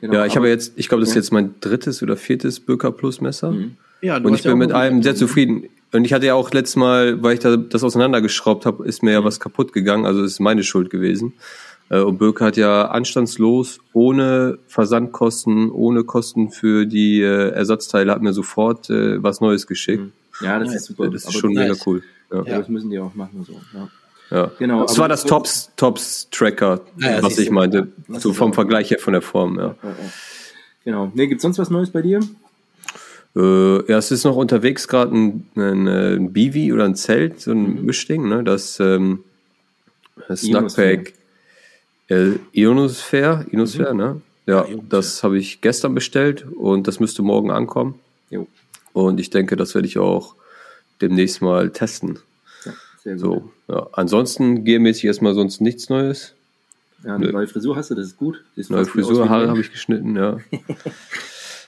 Genau, Ja, ich habe jetzt, ich glaube, das ist Ja. jetzt mein drittes oder viertes Böker Plus Messer. Mhm. Ja, du Und ich ja bin mit allem sehr zufrieden. Und ich hatte ja auch letztes Mal, weil ich da das auseinandergeschraubt habe, ist mir ja was kaputt gegangen. Also es ist meine Schuld gewesen. Äh, Und Böker hat ja anstandslos, ohne Versandkosten, ohne Kosten für die äh, Ersatzteile, hat mir sofort äh, was Neues geschickt. Ja, das Nice. ist super. Das ist aber schon mega cool. Ja. Ja, das müssen die auch machen. So. Ja. Ja. Genau, Das aber- war das Tops, Tops Tracker, Ja, ja, was ich meinte. Ja. So vom Vergleich her von der Form, ja. Ja, ja. Genau. Nee, gibt's sonst was Neues bei dir? Äh, ja, es ist noch unterwegs gerade ein, ein, ein Bivi oder ein Zelt, so ein Mhm. Mischding, ne? Das, ähm, das Ionosphere. Snackpack. Äh, Ionosphere, Ionosphere, ne? Ja, Ja, das habe ich gestern bestellt und das müsste morgen ankommen. Jo. Und ich denke, das werde ich auch demnächst mal testen. Ja. So, ja. Ansonsten gearmäßig erstmal sonst nichts Neues. Ja, eine neue Frisur hast du, das ist gut. Siehst Neue Frisur, Haare habe ich geschnitten, ja.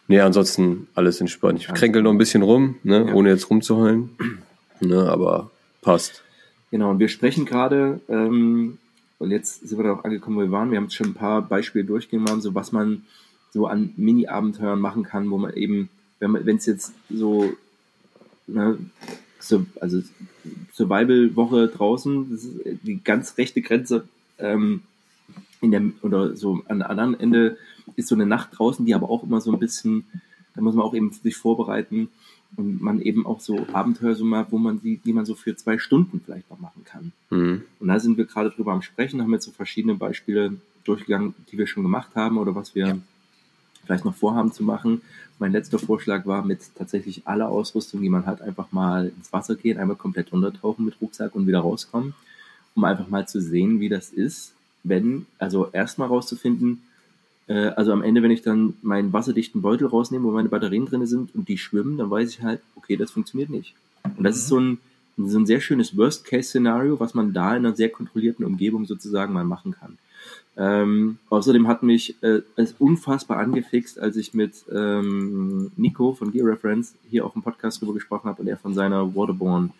nee, ansonsten alles entspannt. Ich kränkel noch ein bisschen rum, ne, Ja. ohne jetzt rumzuheulen. Ne, aber passt. Genau, und wir sprechen gerade, ähm, und jetzt sind wir darauf angekommen, wo wir waren. Wir haben jetzt schon ein paar Beispiele durchgemacht, so was man so an Mini-Abenteuern machen kann, wo man eben, wenn man, wenn es jetzt so, ne, so also Survival-Woche draußen, das ist die ganz rechte Grenze, ähm, in der, oder so an der anderen Ende ist so eine Nacht draußen, die aber auch immer so ein bisschen, da muss man auch eben sich vorbereiten und man eben auch so Abenteuer so mal, wo man die, die man so für zwei Stunden vielleicht noch machen kann. Mhm. Und da sind wir gerade drüber am Sprechen, haben jetzt so verschiedene Beispiele durchgegangen, die wir schon gemacht haben oder was wir vielleicht noch vorhaben zu machen. Mein letzter Vorschlag war mit tatsächlich aller Ausrüstung, die man hat, einfach mal ins Wasser gehen, einmal komplett untertauchen mit Rucksack und wieder rauskommen, um einfach mal zu sehen, wie das ist, wenn, also erstmal rauszufinden, äh, also am Ende, wenn ich dann meinen wasserdichten Beutel rausnehme, wo meine Batterien drin sind und die schwimmen, dann weiß ich halt, okay, das funktioniert nicht. Und das ist so ein, so ein sehr schönes Worst-Case-Szenario, was man da in einer sehr kontrollierten Umgebung sozusagen mal machen kann. Ähm, außerdem hat mich äh, es unfassbar angefixt, als ich mit ähm, Nico von Gear Reference hier auch im Podcast drüber gesprochen habe und er von seiner Waterborne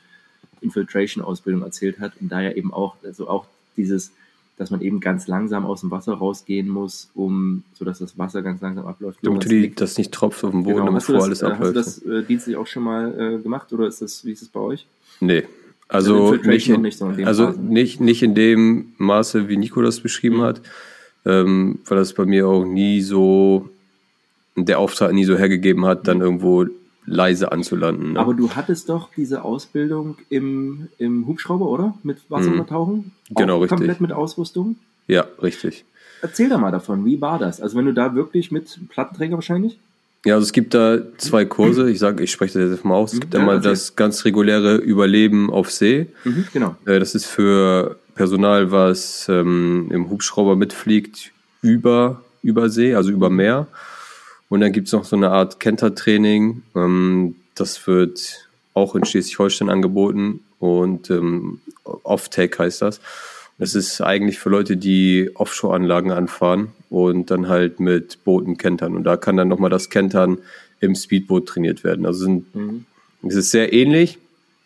Infiltration Ausbildung erzählt hat und da ja eben auch, also auch dieses, dass man eben ganz langsam aus dem Wasser rausgehen muss, um, so dass das Wasser ganz langsam abläuft. Damit Lorenz die, das nicht tropft auf den Boden, Genau. damit du vorher das, alles äh, hast du abläuft. das äh, dienstlich auch schon mal äh, gemacht oder ist das, wie ist es bei euch? Nee. Also Also, nicht, in, nicht so in dem also Maße. nicht, nicht in dem Maße, wie Nico das beschrieben Mhm. hat, ähm, weil das bei mir auch nie so, der Auftrag nie so hergegeben hat, dann irgendwo leise anzulanden. Ne? Aber du hattest doch diese Ausbildung im, im Hubschrauber, oder? Mit Wasseruntertauchen? Genau, Auch richtig. Komplett mit Ausrüstung? ja, richtig. Erzähl da mal davon, wie war das? Also wenn du da wirklich mit Plattenträger wahrscheinlich? Ja, also es gibt da zwei Kurse. Ich sage, ich spreche das jetzt mal aus. Es gibt Ja, einmal erzähl. das ganz reguläre Überleben auf See. Mhm, genau. Äh, Das ist für Personal, was ähm, im Hubschrauber mitfliegt, über, über See, also über Meer. Und dann gibt's noch so eine Art Kentertraining. Ähm, das wird auch in Schleswig-Holstein angeboten und ähm, Off-Take heißt das. Das ist eigentlich für Leute, die Offshore-Anlagen anfahren und dann halt mit Booten kentern. Und da kann dann nochmal das Kentern im Speedboot trainiert werden. Also sind, Mhm. es ist sehr ähnlich.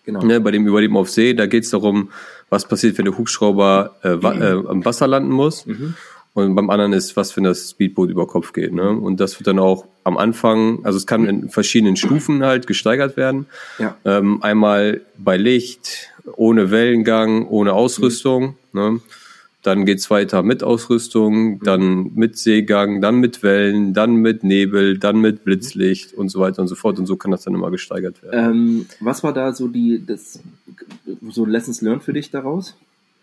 Genau. Ne, bei dem Überleben auf See, da geht es darum, was passiert, wenn der Hubschrauber äh, wa äh, am Wasser landen muss. Mhm. Und beim anderen ist, was, wenn das Speedboot über Kopf geht. Ne? Und das wird dann auch am Anfang, also es kann in verschiedenen Stufen halt gesteigert werden. Ja. Ähm, einmal bei Licht, ohne Wellengang, ohne Ausrüstung. Ne? Dann geht's weiter mit Ausrüstung, dann mit Seegang, dann mit Wellen, dann mit Nebel, dann mit Blitzlicht und so weiter und so fort. Und so kann das dann immer gesteigert werden. Ähm, was war da so die, das, so Lessons learned für dich daraus?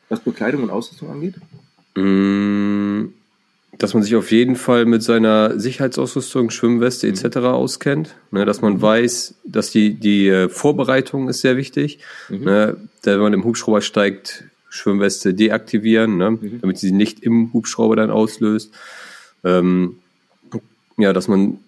Was Bekleidung und Ausrüstung angeht? Mm, Dass man sich auf jeden Fall mit seiner Sicherheitsausrüstung, Schwimmweste etc. auskennt. Ne, dass man weiß, dass die, die äh, Vorbereitung ist sehr wichtig. Ne, da, wenn man im Hubschrauber steigt, Schwimmweste deaktivieren, ne, damit sie nicht im Hubschrauber dann auslöst. Ähm, ja, dass man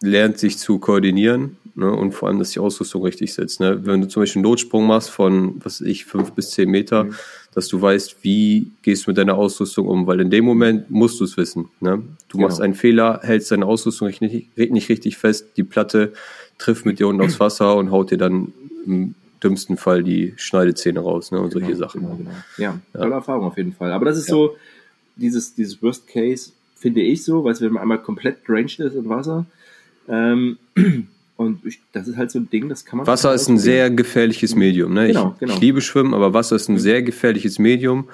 lernt, sich zu koordinieren ne, und vor allem, dass die Ausrüstung richtig sitzt. Ne. Wenn du zum Beispiel einen Notsprung machst von, was weiß ich, fünf bis zehn Meter, dass du weißt, wie gehst du mit deiner Ausrüstung um, weil in dem Moment musst du es wissen. Ne. Du Genau. machst einen Fehler, hältst deine Ausrüstung nicht, nicht richtig fest, die Platte trifft mit dir unten aufs Wasser und haut dir dann im dümmsten Fall die Schneidezähne raus ne, und solche Genau, Sachen. Genau, genau. Ja, tolle Erfahrung auf jeden Fall. Aber das ist so, dieses, dieses Worst Case finde ich so, weil es wenn man einmal komplett drenched ist im Wasser. Ähm, und ich, das ist halt so ein Ding, das kann man. Wasser ist ein sehr gefährliches Medium. Ne? Genau, ich, genau. ich liebe Schwimmen, aber Wasser ist ein sehr gefährliches Medium,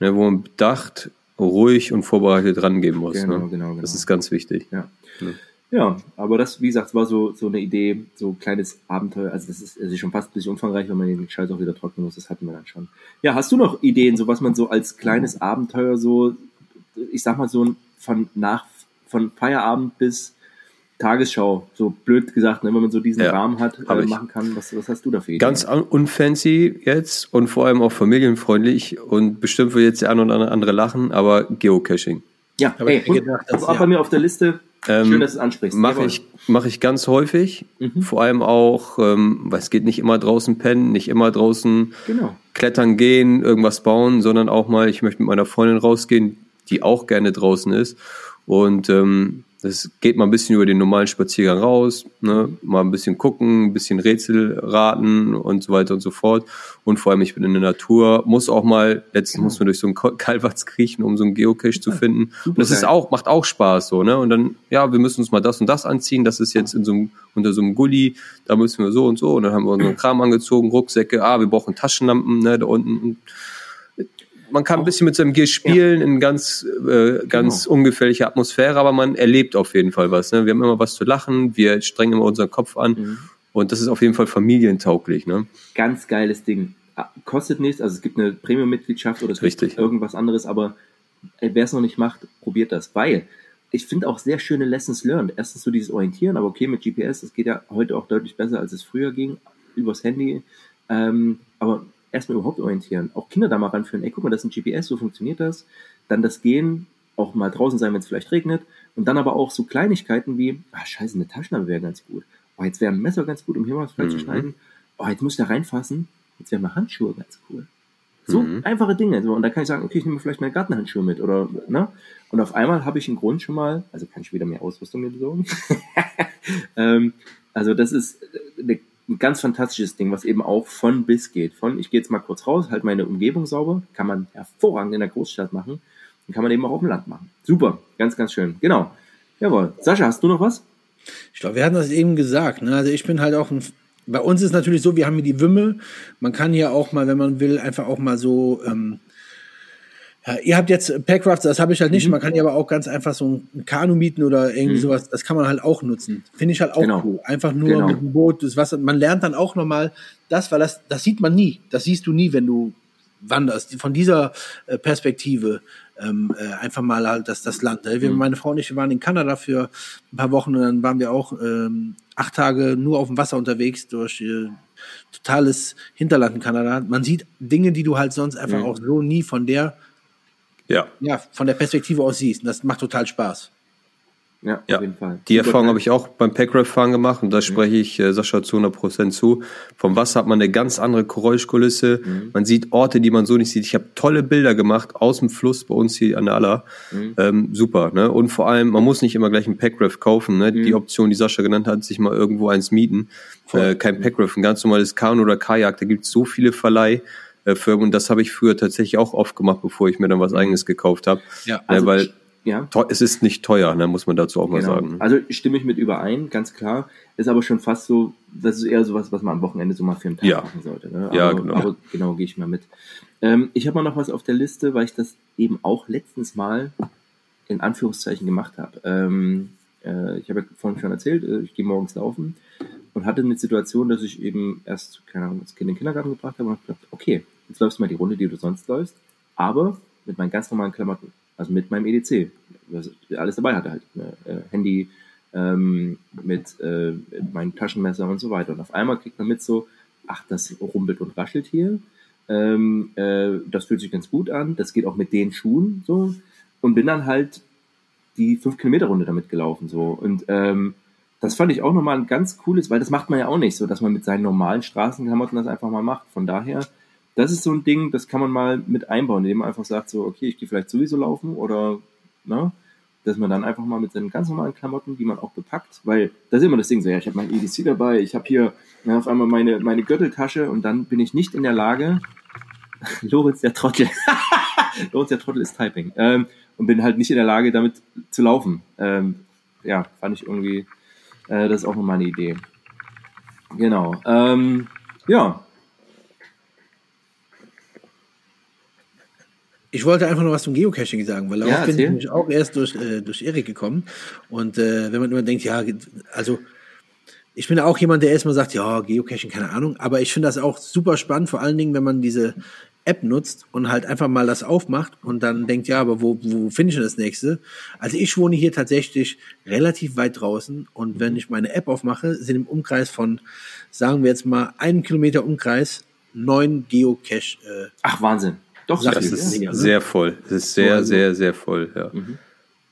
ne, wo man bedacht, ruhig und vorbereitet rangehen muss. Genau, ne? genau, genau. Das ist ganz wichtig. Ja. Ja, aber das, wie gesagt, war so, so eine Idee, so ein kleines Abenteuer. Also das ist, also schon fast ein bisschen umfangreich, wenn man den Scheiß auch wieder trocknen muss. Das hatten wir dann schon. Ja, hast du noch Ideen, so was man so als kleines Abenteuer so, ich sag mal so von nach, von Feierabend bis Tagesschau, so blöd gesagt, ne, wenn man so diesen Ja, Rahmen hat, äh, machen kann. Was, was hast du dafür? Ganz un- unfancy jetzt und vor allem auch familienfreundlich und bestimmt wird jetzt der eine oder andere lachen, aber Geocaching. Ja, Aber ey, gedacht, dass- auch ja. bei mir auf der Liste. Ähm, Schön, dass du es ansprichst. Mache ich, mach ich ganz häufig, Mhm. vor allem auch, ähm, weil es geht nicht immer draußen pennen, nicht immer draußen Genau. klettern gehen, irgendwas bauen, sondern auch mal, ich möchte mit meiner Freundin rausgehen, die auch gerne draußen ist. Und ähm, das geht mal ein bisschen über den normalen Spaziergang raus, ne? mal ein bisschen gucken, ein bisschen Rätsel raten und so weiter und so fort. Und vor allem, ich bin in der Natur, muss auch mal, letztens muss man durch so einen Kalwatz kriechen, um so einen Geocache zu finden. Und das ist auch, macht auch Spaß so, ne? Und dann, ja, wir müssen uns mal das und das anziehen, das ist jetzt in so einem, unter so einem Gully, da müssen wir so und so. Und dann haben wir unseren Kram angezogen, Rucksäcke, ah, wir brauchen Taschenlampen, ne, da unten. Man kann ein bisschen mit seinem Gear spielen in ganz, äh, ganz Genau. ungefährlicher Atmosphäre, aber man erlebt auf jeden Fall was. Ne? Wir haben immer was zu lachen, wir strengen immer unseren Kopf an Mhm. und das ist auf jeden Fall familientauglich. Ne? Ganz geiles Ding. Ah, Kostet nichts, also es gibt eine Premium-Mitgliedschaft oder es Richtig. gibt irgendwas anderes, aber wer es noch nicht macht, probiert das. Weil ich finde auch sehr schöne Lessons learned. Erstens so dieses Orientieren, aber okay, mit GPS, das geht ja heute auch deutlich besser, als es früher ging, übers Handy. Ähm, aber erstmal überhaupt orientieren. Auch Kinder da mal ranführen, ey, guck mal, das ist ein GPS, so funktioniert das. Dann das Gehen, auch mal draußen sein, wenn es vielleicht regnet. Und dann aber auch so Kleinigkeiten wie, ah, scheiße, eine Taschenlampe wäre ganz gut. Oh, jetzt wäre ein Messer ganz gut, um hier was vielleicht zu Mhm. schneiden. Oh, jetzt muss ich da reinfassen. Jetzt wären mal Handschuhe ganz cool. So Mhm. einfache Dinge. So, und da kann ich sagen, okay, ich nehme vielleicht meine Gartenhandschuhe mit. Oder, ne? Und auf einmal habe ich einen Grund schon mal, also kann ich wieder mehr Ausrüstung mir besorgen. ähm, also das ist äh, eine, ein ganz fantastisches Ding, was eben auch von bis geht. Von, ich gehe jetzt mal kurz raus, halt meine Umgebung sauber, kann man hervorragend in der Großstadt machen und kann man eben auch auf dem Land machen. Super, ganz, ganz schön. Genau. Jawohl. Sascha, hast du noch was? Ich glaube, wir hatten das eben gesagt. Ne? Also ich bin halt auch ein. Bei uns ist natürlich so, wir haben hier die Wümme. Man kann hier auch mal, wenn man will, einfach auch mal so. Ähm, ihr habt jetzt Packrafts, das habe ich halt nicht. Mhm. Man kann hier aber auch ganz einfach so ein Kanu mieten oder irgendwie Mhm. sowas. Das kann man halt auch nutzen. Finde ich halt auch Genau. cool. Einfach nur Genau. mit dem Boot, das Wasser. Man lernt dann auch nochmal das, weil das, das sieht man nie. Das siehst du nie, wenn du wanderst. Von dieser äh, Perspektive ähm, äh, einfach mal halt das, das Land. Äh, Wir, Mhm. Meine Frau und ich wir waren in Kanada für ein paar Wochen und dann waren wir auch ähm, acht Tage nur auf dem Wasser unterwegs durch äh, totales Hinterland in Kanada. Man sieht Dinge, die du halt sonst einfach auch so nie von der, Ja. ja, von der Perspektive aus siehst. Und das macht total Spaß. Ja, Ja, auf jeden Fall. Die Erfahrung habe ich auch beim Packraft-Fahren gemacht und da spreche ich äh, Sascha zu 100% zu. Vom Wasser hat man eine ganz andere Geräuschkulisse. Mhm. Man sieht Orte, die man so nicht sieht. Ich habe tolle Bilder gemacht aus dem Fluss bei uns hier an der Aller. Mhm. Ähm, super, ne? Und vor allem, man muss nicht immer gleich ein Packraft kaufen. Ne? Mhm. Die Option, die Sascha genannt hat, sich mal irgendwo eins mieten. Äh, kein Packraft, ein ganz normales Kanu oder Kajak. Da gibt es so viele Verleih. Äh, Firmen und das habe ich früher tatsächlich auch oft gemacht, bevor ich mir dann was eigenes gekauft habe. Ja. Also, weil ja. es ist nicht teuer, ne, muss man dazu auch mal Genau. sagen. Also stimme ich mit überein, ganz klar. Ist aber schon fast so, das ist eher sowas, was man am Wochenende so mal für einen Tag Ja. machen sollte. Ne? Ja, aber, genau. Aber genau, gehe ich mal mit. Ähm, ich habe mal noch was auf der Liste, weil ich das eben auch letztens mal in Anführungszeichen gemacht habe. Ähm, äh, ich habe ja vorhin schon erzählt, äh, ich gehe morgens laufen und hatte eine Situation, dass ich eben erst, keine Ahnung, das Kind in den Kindergarten gebracht habe und habe gedacht, okay, jetzt läufst du mal die Runde, die du sonst läufst, aber mit meinen ganz normalen Klamotten, also mit meinem EDC, was alles dabei hatte halt, ne? äh, Handy, ähm, mit, äh, meinem Taschenmesser und so weiter. Und auf einmal kriegt man mit so, ach, das rumpelt und raschelt hier. Ähm, äh, das fühlt sich ganz gut an. Das geht auch mit den Schuhen so. Und bin dann halt die 5-Kilometer-Runde damit gelaufen. so Und ähm, das fand ich auch nochmal ein ganz cooles, weil das macht man ja auch nicht so, dass man mit seinen normalen Straßenklamotten das einfach mal macht. Von daher, das ist so ein Ding, das kann man mal mit einbauen, indem man einfach sagt, so, okay, ich gehe vielleicht sowieso laufen oder, ne, dass man dann einfach mal mit seinen ganz normalen Klamotten, die man auch bepackt, weil das ist immer das Ding, so, ja, ich habe mein EDC dabei, ich habe hier ja, auf einmal meine, meine Gürteltasche und dann bin ich nicht in der Lage, Lorenz der Trottel, Lorenz der Trottel ist Typing, ähm, und bin halt nicht in der Lage, damit zu laufen. Ähm, ja, fand ich irgendwie, äh, das ist auch nochmal eine Idee. Genau. Ähm, ja, Ich wollte einfach noch was zum Geocaching sagen, weil darauf Ja, bin ich nämlich auch erst durch, äh, durch Erik gekommen. Und äh, wenn man immer denkt, ja, also ich bin auch jemand, der erstmal sagt, ja, Geocaching, keine Ahnung, aber ich finde das auch super spannend, vor allen Dingen, wenn man diese App nutzt und halt einfach mal das aufmacht und dann denkt, ja, aber wo, wo finde ich denn das nächste? Also ich wohne hier tatsächlich relativ weit draußen und wenn ich meine App aufmache, sind im Umkreis von, sagen wir jetzt mal, einem Kilometer Umkreis neun Geocache. Äh, Ach, Wahnsinn. Doch, das ist sehr voll. Das ist sehr, sehr, sehr voll, ja. Mhm.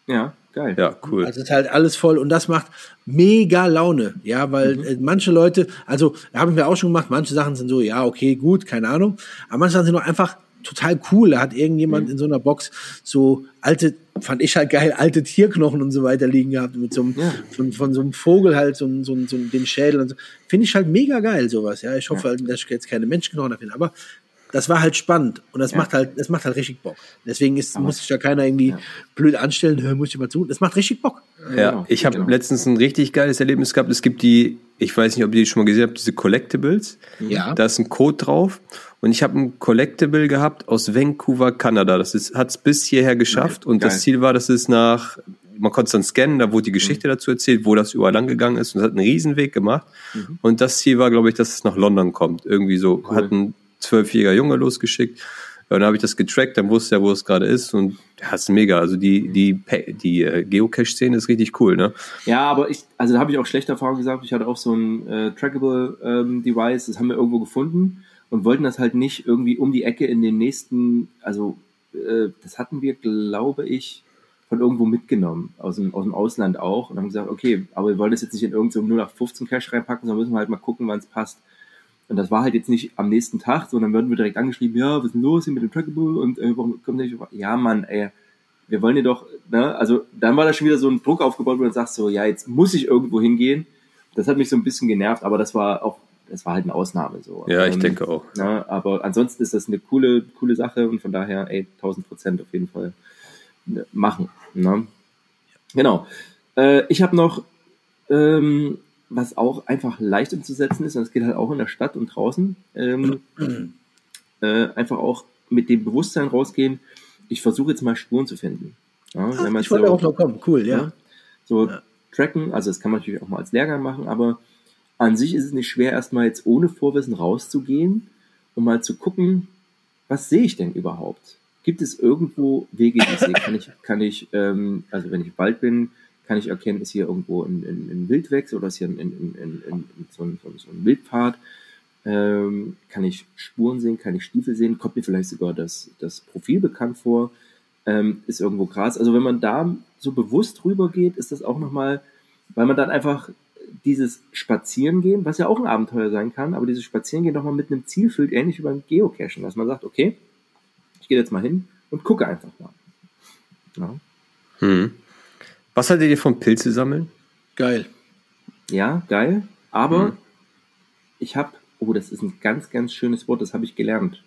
Ja, geil. Ja, cool. Also es ist halt alles voll und das macht mega Laune, ja, weil mhm. äh, manche Leute, also haben wir auch schon gemacht, manche Sachen sind so, ja, okay, gut, keine Ahnung, aber manche Sachen sind auch einfach total cool. Da hat irgendjemand mhm. in so einer Box so alte, fand ich halt geil, alte Tierknochen und so weiter liegen gehabt, mit so einem, ja. von, von so einem Vogel halt, so, so, so den Schädel und so. Finde ich halt mega geil, sowas, ja. Ich hoffe ja. halt, dass ich jetzt keine Menschenknochen finde, aber das war halt spannend und das ja. macht halt, das macht halt richtig Bock. Deswegen ist, muss sich da keiner irgendwie ja. blöd anstellen, hör, muss ich mal zu. Das macht richtig Bock. Ja, genau. ich habe genau. letztens ein richtig geiles Erlebnis gehabt. Es gibt die, ich weiß nicht, ob ihr die schon mal gesehen habt, diese Collectibles. Ja. Da ist ein Code drauf und ich habe ein Collectible gehabt aus Vancouver, Kanada. Das hat es bis hierher geschafft okay. und Geil. das Ziel war, dass es nach man konnte es dann scannen, da wurde die Geschichte mhm. dazu erzählt, wo das überall lang gegangen ist und es hat einen Riesenweg gemacht. Mhm. Und das Ziel war, glaube ich, dass es nach London kommt. Irgendwie so, cool. hat ein zwölfjähriger Junge losgeschickt. Und dann habe ich das getrackt, dann wusste er, wo es gerade ist und ja, ist mega. Also die, die, die äh, Geocache-Szene ist richtig cool, ne? Ja, aber ich, also da habe ich auch schlechte Erfahrungen gesagt. Ich hatte auch so ein äh, Trackable ähm, das haben wir irgendwo gefunden und wollten das halt nicht irgendwie um die Ecke in den nächsten, also äh, das hatten wir, glaube ich, von irgendwo mitgenommen, aus dem, aus dem Ausland auch und haben gesagt, okay, aber wir wollen das jetzt nicht in irgendeinem so 0815 Cache reinpacken, sondern müssen wir halt mal gucken, wann es passt. Und das war halt jetzt nicht am nächsten Tag, sondern würden wir direkt angeschrieben, ja, was ist denn los hier mit dem Trackable und äh, warum kommt der nicht? Ja, Mann, ey, wir wollen dir doch, ne, also dann war da schon wieder so ein Druck aufgebaut, wo du sagst so, ja, jetzt muss ich irgendwo hingehen. Das hat mich so ein bisschen genervt, aber das war auch, das war halt eine Ausnahme so. Ja, ich ähm, denke auch. Ne, aber ansonsten ist das eine coole, coole Sache und von daher, ey, 1000 Prozent auf jeden Fall ne, machen. Ne? Genau. Äh, ich habe noch ähm, was auch einfach leicht umzusetzen ist, und das geht halt auch in der Stadt und draußen, ähm, äh, einfach auch mit dem Bewusstsein rausgehen, ich versuche jetzt mal Spuren zu finden. Ja, Ach, ich wollte so, auch noch kommen, cool, ja. ja so ja. tracken, also das kann man natürlich auch mal als Lehrgang machen, aber an sich ist es nicht schwer, erstmal jetzt ohne Vorwissen rauszugehen und mal zu gucken, was sehe ich denn überhaupt? Gibt es irgendwo Wege, die ich sehe? Kann ich, kann ich ähm, also wenn ich im Wald bin, kann ich erkennen, ist hier irgendwo ein, ein, ein Wildwechsel oder ist hier ein, ein, so, ein, so ein Wildpfad. Ähm, kann ich Spuren sehen, kann ich Stiefel sehen, kommt mir vielleicht sogar das, das Profil bekannt vor, ähm, ist irgendwo Gras. Also wenn man da so bewusst rüber geht, ist das auch nochmal, weil man dann einfach dieses Spazierengehen, was ja auch ein Abenteuer sein kann, aber dieses Spazierengehen nochmal mit einem Ziel füllt, ähnlich wie beim Geocachen, dass man sagt, okay, ich gehe jetzt mal hin und gucke einfach mal. Ja. Hm. Was haltet ihr vom Pilze sammeln? Geil. Ja, geil. Aber mhm. ich habe, oh, das ist ein ganz, ganz schönes Wort, das habe ich gelernt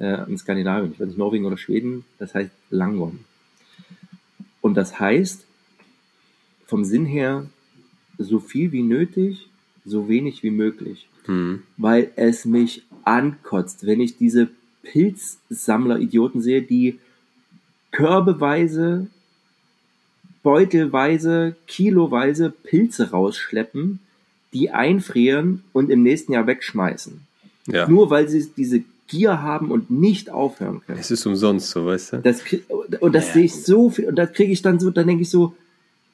äh, in Skandinavien, ich weiß nicht, Norwegen oder Schweden, das heißt Langon. Und das heißt, vom Sinn her, so viel wie nötig, so wenig wie möglich. Mhm. Weil es mich ankotzt, wenn ich diese Pilzsammler-Idioten sehe, die körbeweise beutelweise, kiloweise Pilze rausschleppen, die einfrieren und im nächsten Jahr wegschmeißen. Ja. Nur weil sie diese Gier haben und nicht aufhören können. Es ist umsonst so, weißt du? Das, und das ja, sehe ich so viel, und da kriege ich dann so, dann denke ich so,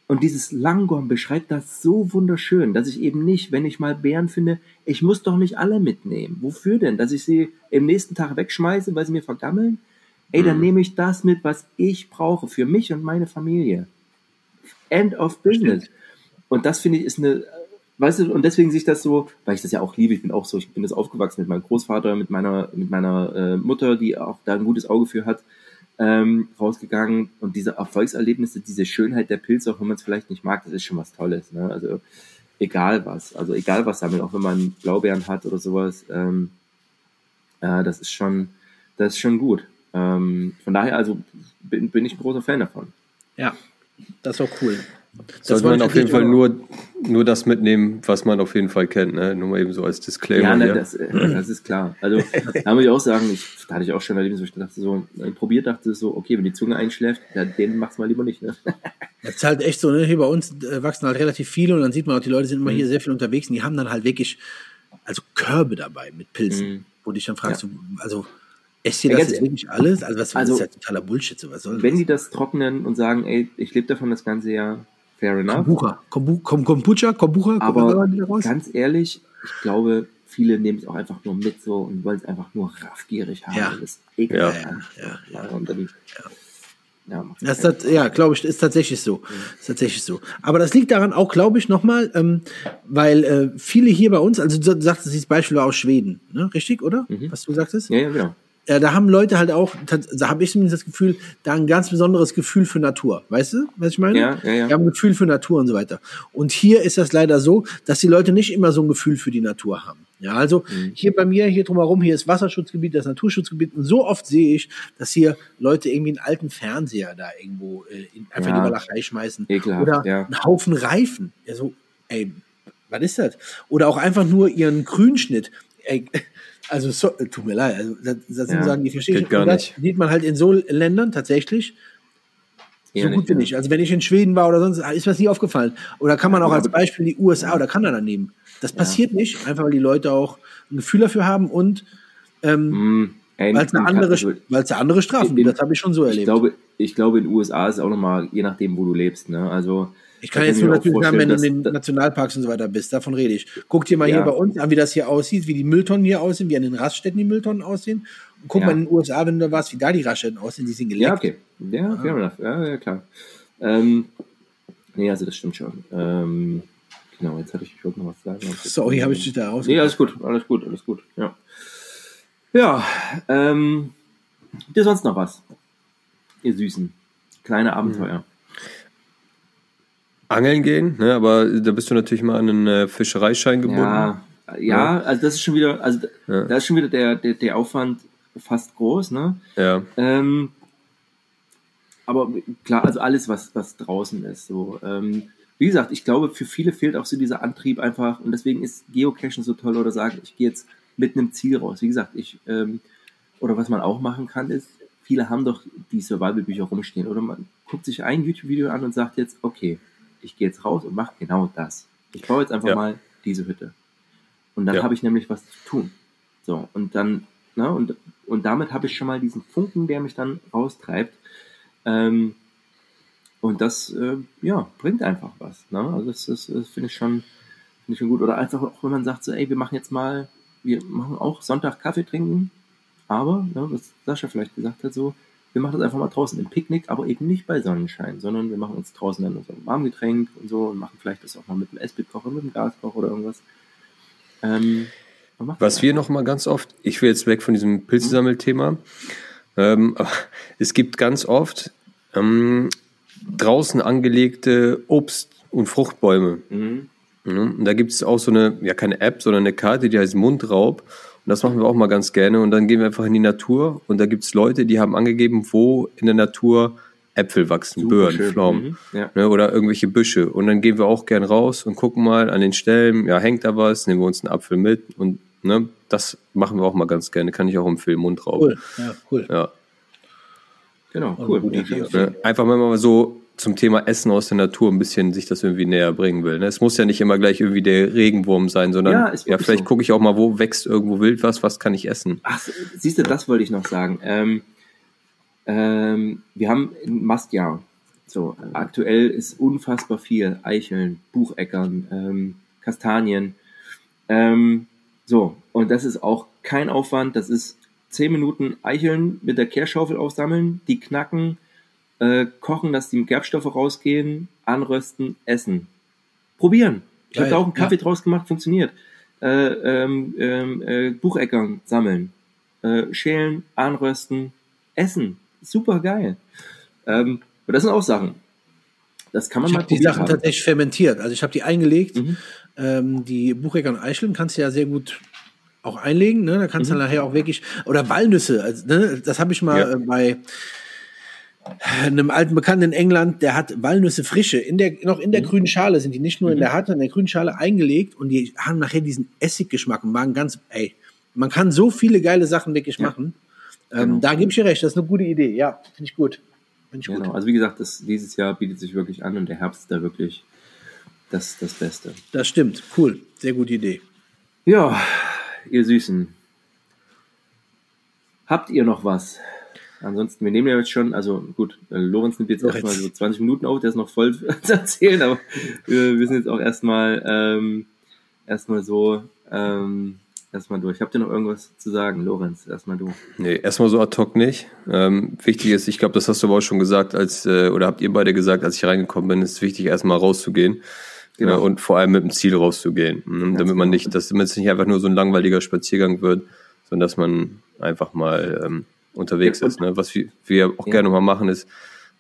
und dieses Langorm beschreibt das so wunderschön, dass ich eben nicht, wenn ich mal Bären finde, ich muss doch nicht alle mitnehmen. Wofür denn? Dass ich sie im nächsten Tag wegschmeiße, weil sie mir vergammeln? Ey, dann mhm. nehme ich das mit, was ich brauche für mich und meine Familie. End of Business. Und das finde ich ist eine, weißt du, und deswegen sehe ich das so, weil ich das ja auch liebe, ich bin auch so, ich bin das aufgewachsen mit meinem Großvater, mit meiner, mit meiner äh, Mutter, die auch da ein gutes Auge für hat, ähm, rausgegangen und diese Erfolgserlebnisse, diese Schönheit der Pilze, auch wenn man es vielleicht nicht mag, das ist schon was Tolles. Ne? Also egal was, also egal was sammeln, auch wenn man Blaubeeren hat oder sowas, ähm, äh, das ist schon, das ist schon gut. Ähm, von daher, also bin, bin ich ein großer Fan davon. Ja, das ist auch cool. Sollte man auf jeden Fall nur, nur das mitnehmen, was man auf jeden Fall kennt, ne? Nur mal eben so als Disclaimer. Ja, ne, das, äh, das, ist klar. Also, da muss ich auch sagen, ich, da hatte ich auch schon erlebt, wo ich dachte so, ich probiert, dachte so, okay, wenn die Zunge einschläft, ja, den mach's mal lieber nicht, ne? Das ist halt echt so, ne? Hier bei uns äh, wachsen halt relativ viele und dann sieht man auch, die Leute sind immer mhm. hier sehr viel unterwegs und die haben dann halt wirklich, also Körbe dabei mit Pilzen, mhm. wo dich dann fragst, ja. also, Esst ihr Ja, das ganz jetzt wirklich alles? Also, was Also, das ist ja totaler Bullshit. So, was soll Wenn das? die das trocknen und sagen, ey, ich lebe davon das ganze Jahr, fair enough. Kombucha. Kombu Kom Kombucha? Kombucha? Aber Kombucha die da raus? ganz ehrlich, ich glaube, viele nehmen es auch einfach nur mit so und wollen es einfach nur raffgierig haben. Ja. Das ist ekelhaft. Ja, ja, ja. Und dann, ja. macht Das, ja, glaube ich, ist tatsächlich so. Ist tatsächlich so. Aber das liegt daran auch, glaube ich, nochmal, ähm, weil äh, viele hier bei uns, also du sagtest, dieses Beispiel war aus Schweden, ne? richtig, oder? Was du sagtest? Ja, ja, genau. Ja, da haben Leute halt auch, da habe ich zumindest das Gefühl, da ein ganz besonderes Gefühl für Natur. Weißt du, was ich meine? Ja, ja, ja. Die haben ein Gefühl für Natur und so weiter. Und hier ist das leider so, dass die Leute nicht immer so ein Gefühl für die Natur haben. Ja, also Mhm. hier bei mir, hier drumherum, hier ist Wasserschutzgebiet, das Naturschutzgebiet. Und so oft sehe ich, dass hier Leute irgendwie einen alten Fernseher da irgendwo äh, in, einfach Ja. in die Walachei schmeißen. Ekelhaft, Oder ja. einen Haufen Reifen. Ja, so, ey, was ist das? Oder auch einfach nur ihren Grünschnitt. Ey, also, so, äh, tut mir leid, also, das, das sind Ja, Sachen, die verstehe ich. gar nicht. sieht man halt in so Ländern tatsächlich. Eher so gut nicht, ja. ich. Also wenn ich in Schweden war oder sonst, ist mir das nie aufgefallen. Oder kann man auch als Beispiel die USA oder Kanada nehmen. Das passiert nicht, einfach weil die Leute auch ein Gefühl dafür haben und ähm, Mm, ey, weil es eine in- andere, also, eine andere Strafen gibt. Das habe ich schon so ich erlebt. glaube, ich glaube, in den USA ist es auch nochmal, je nachdem, wo du lebst, ne? Also, Ich kann da jetzt nur natürlich sagen, wenn du in den Nationalparks und so weiter bist, davon rede ich. Guck dir mal hier Ja. bei uns an, wie das hier aussieht, wie die Mülltonnen hier aussehen, wie an den Raststätten die Mülltonnen aussehen. Und guck Ja. mal in den USA, wenn du da warst, wie da die Raststätten aussehen, die sind geleckt. Ja, okay. Ja, fair enough. Ja, ja, klar. Ähm, nee, also das stimmt schon. Ähm, genau, jetzt hatte ich, ich wollte noch was sagen. Sorry, habe ich dich da raus. Nee, alles gut, alles gut, alles gut. Ja, ja ähm, ihr sonst noch was? Ihr Süßen. Kleine Abenteuer. Angeln gehen, ne? aber da bist du natürlich mal an einen äh, Fischereischein gebunden. Ja, ja, also das ist schon wieder, also Ja. da ist schon wieder der, der, der Aufwand fast groß, ne? Ja. Ähm, aber klar, also alles, was, was draußen ist. So. Ähm, wie gesagt, ich glaube, für viele fehlt auch so dieser Antrieb einfach und deswegen ist Geocachen so toll oder sagen, ich gehe jetzt mit einem Ziel raus. Wie gesagt, ich, ähm, oder was man auch machen kann, ist, viele haben doch die Survival-Bücher rumstehen oder man guckt sich ein YouTube-Video an und sagt jetzt, okay, ich gehe jetzt raus und mache genau das. Ich baue jetzt einfach Ja. mal diese Hütte. Und dann Ja. habe ich nämlich was zu tun. So, und dann, ne, und, und damit habe ich schon mal diesen Funken, der mich dann raustreibt. Ähm, und das, äh, ja, bringt einfach was. Ne? Also das, das, das finde ich schon, finde ich schon gut. Oder einfach auch, wenn man sagt, so, ey, wir machen jetzt mal, wir machen auch Sonntag Kaffee trinken, aber, ne, was Sascha vielleicht gesagt hat, so, wir machen das einfach mal draußen im Picknick, aber eben nicht bei Sonnenschein, sondern wir machen uns draußen dann unser Warmgetränk und so und machen vielleicht das auch mal mit dem Esbit-Kocher, mit dem Gaskocher oder irgendwas. Ähm, Was wir noch mal ganz oft, ich will jetzt weg von diesem Pilzesammelthema, ähm, es gibt ganz oft ähm, draußen angelegte Obst- und Fruchtbäume. Mhm. Ne? Und da gibt es auch so eine, ja keine App, sondern eine Karte, die heißt Mundraub. Und das machen wir auch mal ganz gerne. Und dann gehen wir einfach in die Natur und da gibt es Leute, die haben angegeben, wo in der Natur Äpfel wachsen, Super Birnen, schön. Pflaumen. Mhm. Ja. Ne, oder irgendwelche Büsche. Und dann gehen wir auch gern raus und gucken mal an den Stellen, ja, hängt da was, nehmen wir uns einen Apfel mit und ne, das machen wir auch mal ganz gerne, kann ich auch empfehlen, Mundraub. Cool, ja, cool. Ja, Genau, eine cool. Idee. ne, einfach wenn man mal so zum Thema Essen aus der Natur ein bisschen sich das irgendwie näher bringen will. Ne? Es muss ja nicht immer gleich irgendwie der Regenwurm sein, sondern Ja, ja, vielleicht so. gucke ich auch mal, wo wächst irgendwo wild was, was kann ich essen. Ach, siehst du, das wollte ich noch sagen. Ähm, ähm, wir haben ein Mastjahr. So, aktuell ist unfassbar viel. Eicheln, Bucheckern, ähm, Kastanien. Ähm, so, und das ist auch kein Aufwand. Das ist zehn Minuten Eicheln mit der Kehrschaufel aufsammeln, die knacken, äh, kochen, dass die Gerbstoffe rausgehen, anrösten, essen. Probieren. Ich habe da auch einen Kaffee ja. draus gemacht, funktioniert. Äh, ähm, ähm, äh, Bucheckern sammeln, äh, schälen, anrösten, essen. Super geil. Ähm, aber das sind auch Sachen. Das kann man Ich mal habe die Sachen haben. tatsächlich fermentiert. Also ich habe die eingelegt. Mhm. Ähm, die Buchecker und Eicheln kannst du ja sehr gut auch einlegen. Ne? Da kannst Mhm. du nachher auch wirklich oder Walnüsse. Also, ne? Das habe ich mal Ja. äh, bei einem alten Bekannten in England, der hat Walnüsse frische in der noch in Mhm. der grünen Schale sind die nicht nur in der Harte, in der grünen Schale eingelegt und die haben nachher diesen Essiggeschmack und waren ganz ey, man kann so viele geile Sachen wirklich Ja. machen. Ähm, Genau. Da gebe ich dir recht, das ist eine gute Idee. Ja, finde ich gut. Finde ich gut. Genau. Also wie gesagt, das, dieses Jahr bietet sich wirklich an und der Herbst ist da wirklich das, das Beste. Das stimmt. Cool. Sehr gute Idee. Ja, ihr Süßen. Habt ihr noch was? Ansonsten, wir nehmen ja jetzt schon, also gut, äh, Lorenz nimmt jetzt erstmal so 20 Minuten auf, der ist noch voll zu erzählen, aber wir, wir sind jetzt auch erstmal ähm, erstmal so ähm, erstmal durch. Habt ihr noch irgendwas zu sagen, Lorenz? Erstmal du. Nee, erstmal so ad hoc nicht. Ähm, wichtig ist, ich glaube, das hast du aber auch schon gesagt, als äh, oder habt ihr beide gesagt, als ich reingekommen bin, ist wichtig, erstmal rauszugehen. Genau. Ja, und vor allem mit dem Ziel rauszugehen. Ne? Damit man nicht, dass es nicht einfach nur so ein langweiliger Spaziergang wird, sondern dass man einfach mal ähm, unterwegs ja, ist. Ne? Was wir, wir auch ja. gerne mal machen, ist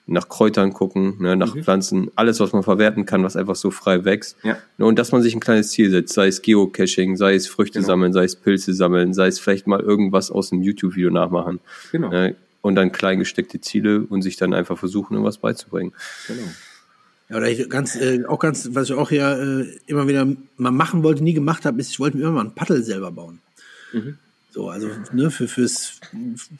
nach Kräutern gucken, ne? nach mhm. Pflanzen, alles, was man verwerten kann, was einfach so frei wächst. Ja. Ne? Und dass man sich ein kleines Ziel setzt, sei es Geocaching, sei es Früchte genau. sammeln, sei es Pilze sammeln, sei es vielleicht mal irgendwas aus einem YouTube-Video nachmachen. Genau. Ne? Und dann klein gesteckte Ziele und sich dann einfach versuchen, irgendwas beizubringen. Genau. Ja, oder ich ganz, äh, auch ganz, was ich auch ja äh, immer wieder mal machen wollte, nie gemacht habe, ist, ich wollte mir immer mal ein Paddel selber bauen. Mhm. So, also ne, für, fürs,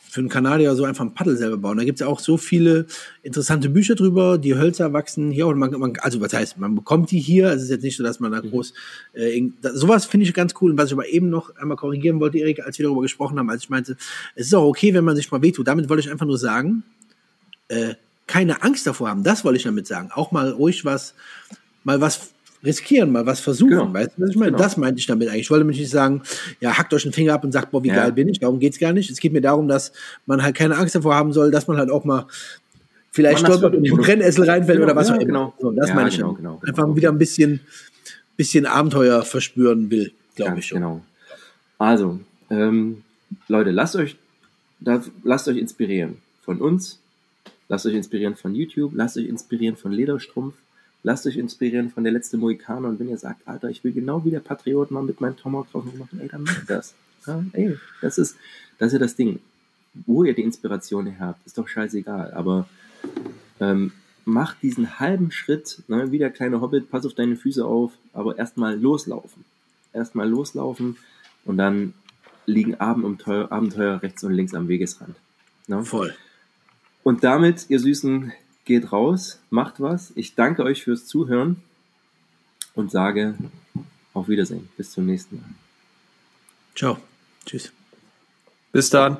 für einen Kanadier so einfach ein Paddel selber bauen. Da gibt's ja auch so viele interessante Bücher drüber, die Hölzer wachsen hier. Und man, man, also was heißt, man bekommt die hier. Es ist jetzt nicht so, dass man da mhm. groß. Äh, da, sowas finde ich ganz cool. Und was ich aber eben noch einmal korrigieren wollte, Erik, als wir darüber gesprochen haben, als ich meinte, es ist auch okay, wenn man sich mal wehtut. Damit wollte ich einfach nur sagen, äh, keine Angst davor haben. Das wollte ich damit sagen. Auch mal ruhig was, mal was riskieren, mal was versuchen. Genau. Weißt du, was ich meine? Genau. Das meinte ich damit eigentlich. Ich wollte mich nicht sagen, ja, hackt euch den Finger ab und sagt, boah, wie ja. geil bin ich. Darum geht's gar nicht. Es geht mir darum, dass man halt keine Angst davor haben soll, dass man halt auch mal vielleicht stolpert und in Brennessel reinfällt genau, oder was ja, auch immer. Genau. So, das ja, meine ich genau, genau, genau, Einfach wieder ein bisschen, bisschen Abenteuer verspüren will, glaube ich. Schon. Genau. Also, ähm, Leute, lasst euch, da, lasst euch inspirieren von uns, lasst euch inspirieren von YouTube, lasst euch inspirieren von Lederstrumpf, Lasst euch inspirieren von der letzte Mohikaner und wenn ihr sagt, Alter, ich will genau wie der Patriot mal mit meinem Tomahawk drauf machen, ey, dann macht das. Ja, ey, das ist, das ist ja das Ding. Wo ihr die Inspiration her habt, ist doch scheißegal, aber ähm, macht diesen halben Schritt, ne, wie der kleine Hobbit, pass auf deine Füße auf, aber erstmal loslaufen. Erstmal loslaufen und dann liegen Abenteuer, Abenteuer rechts und links am Wegesrand. Ne? Voll. Und damit, ihr Süßen, geht raus, macht was. Ich danke euch fürs Zuhören und sage auf Wiedersehen. Bis zum nächsten Mal. Ciao. Tschüss. Bis dann.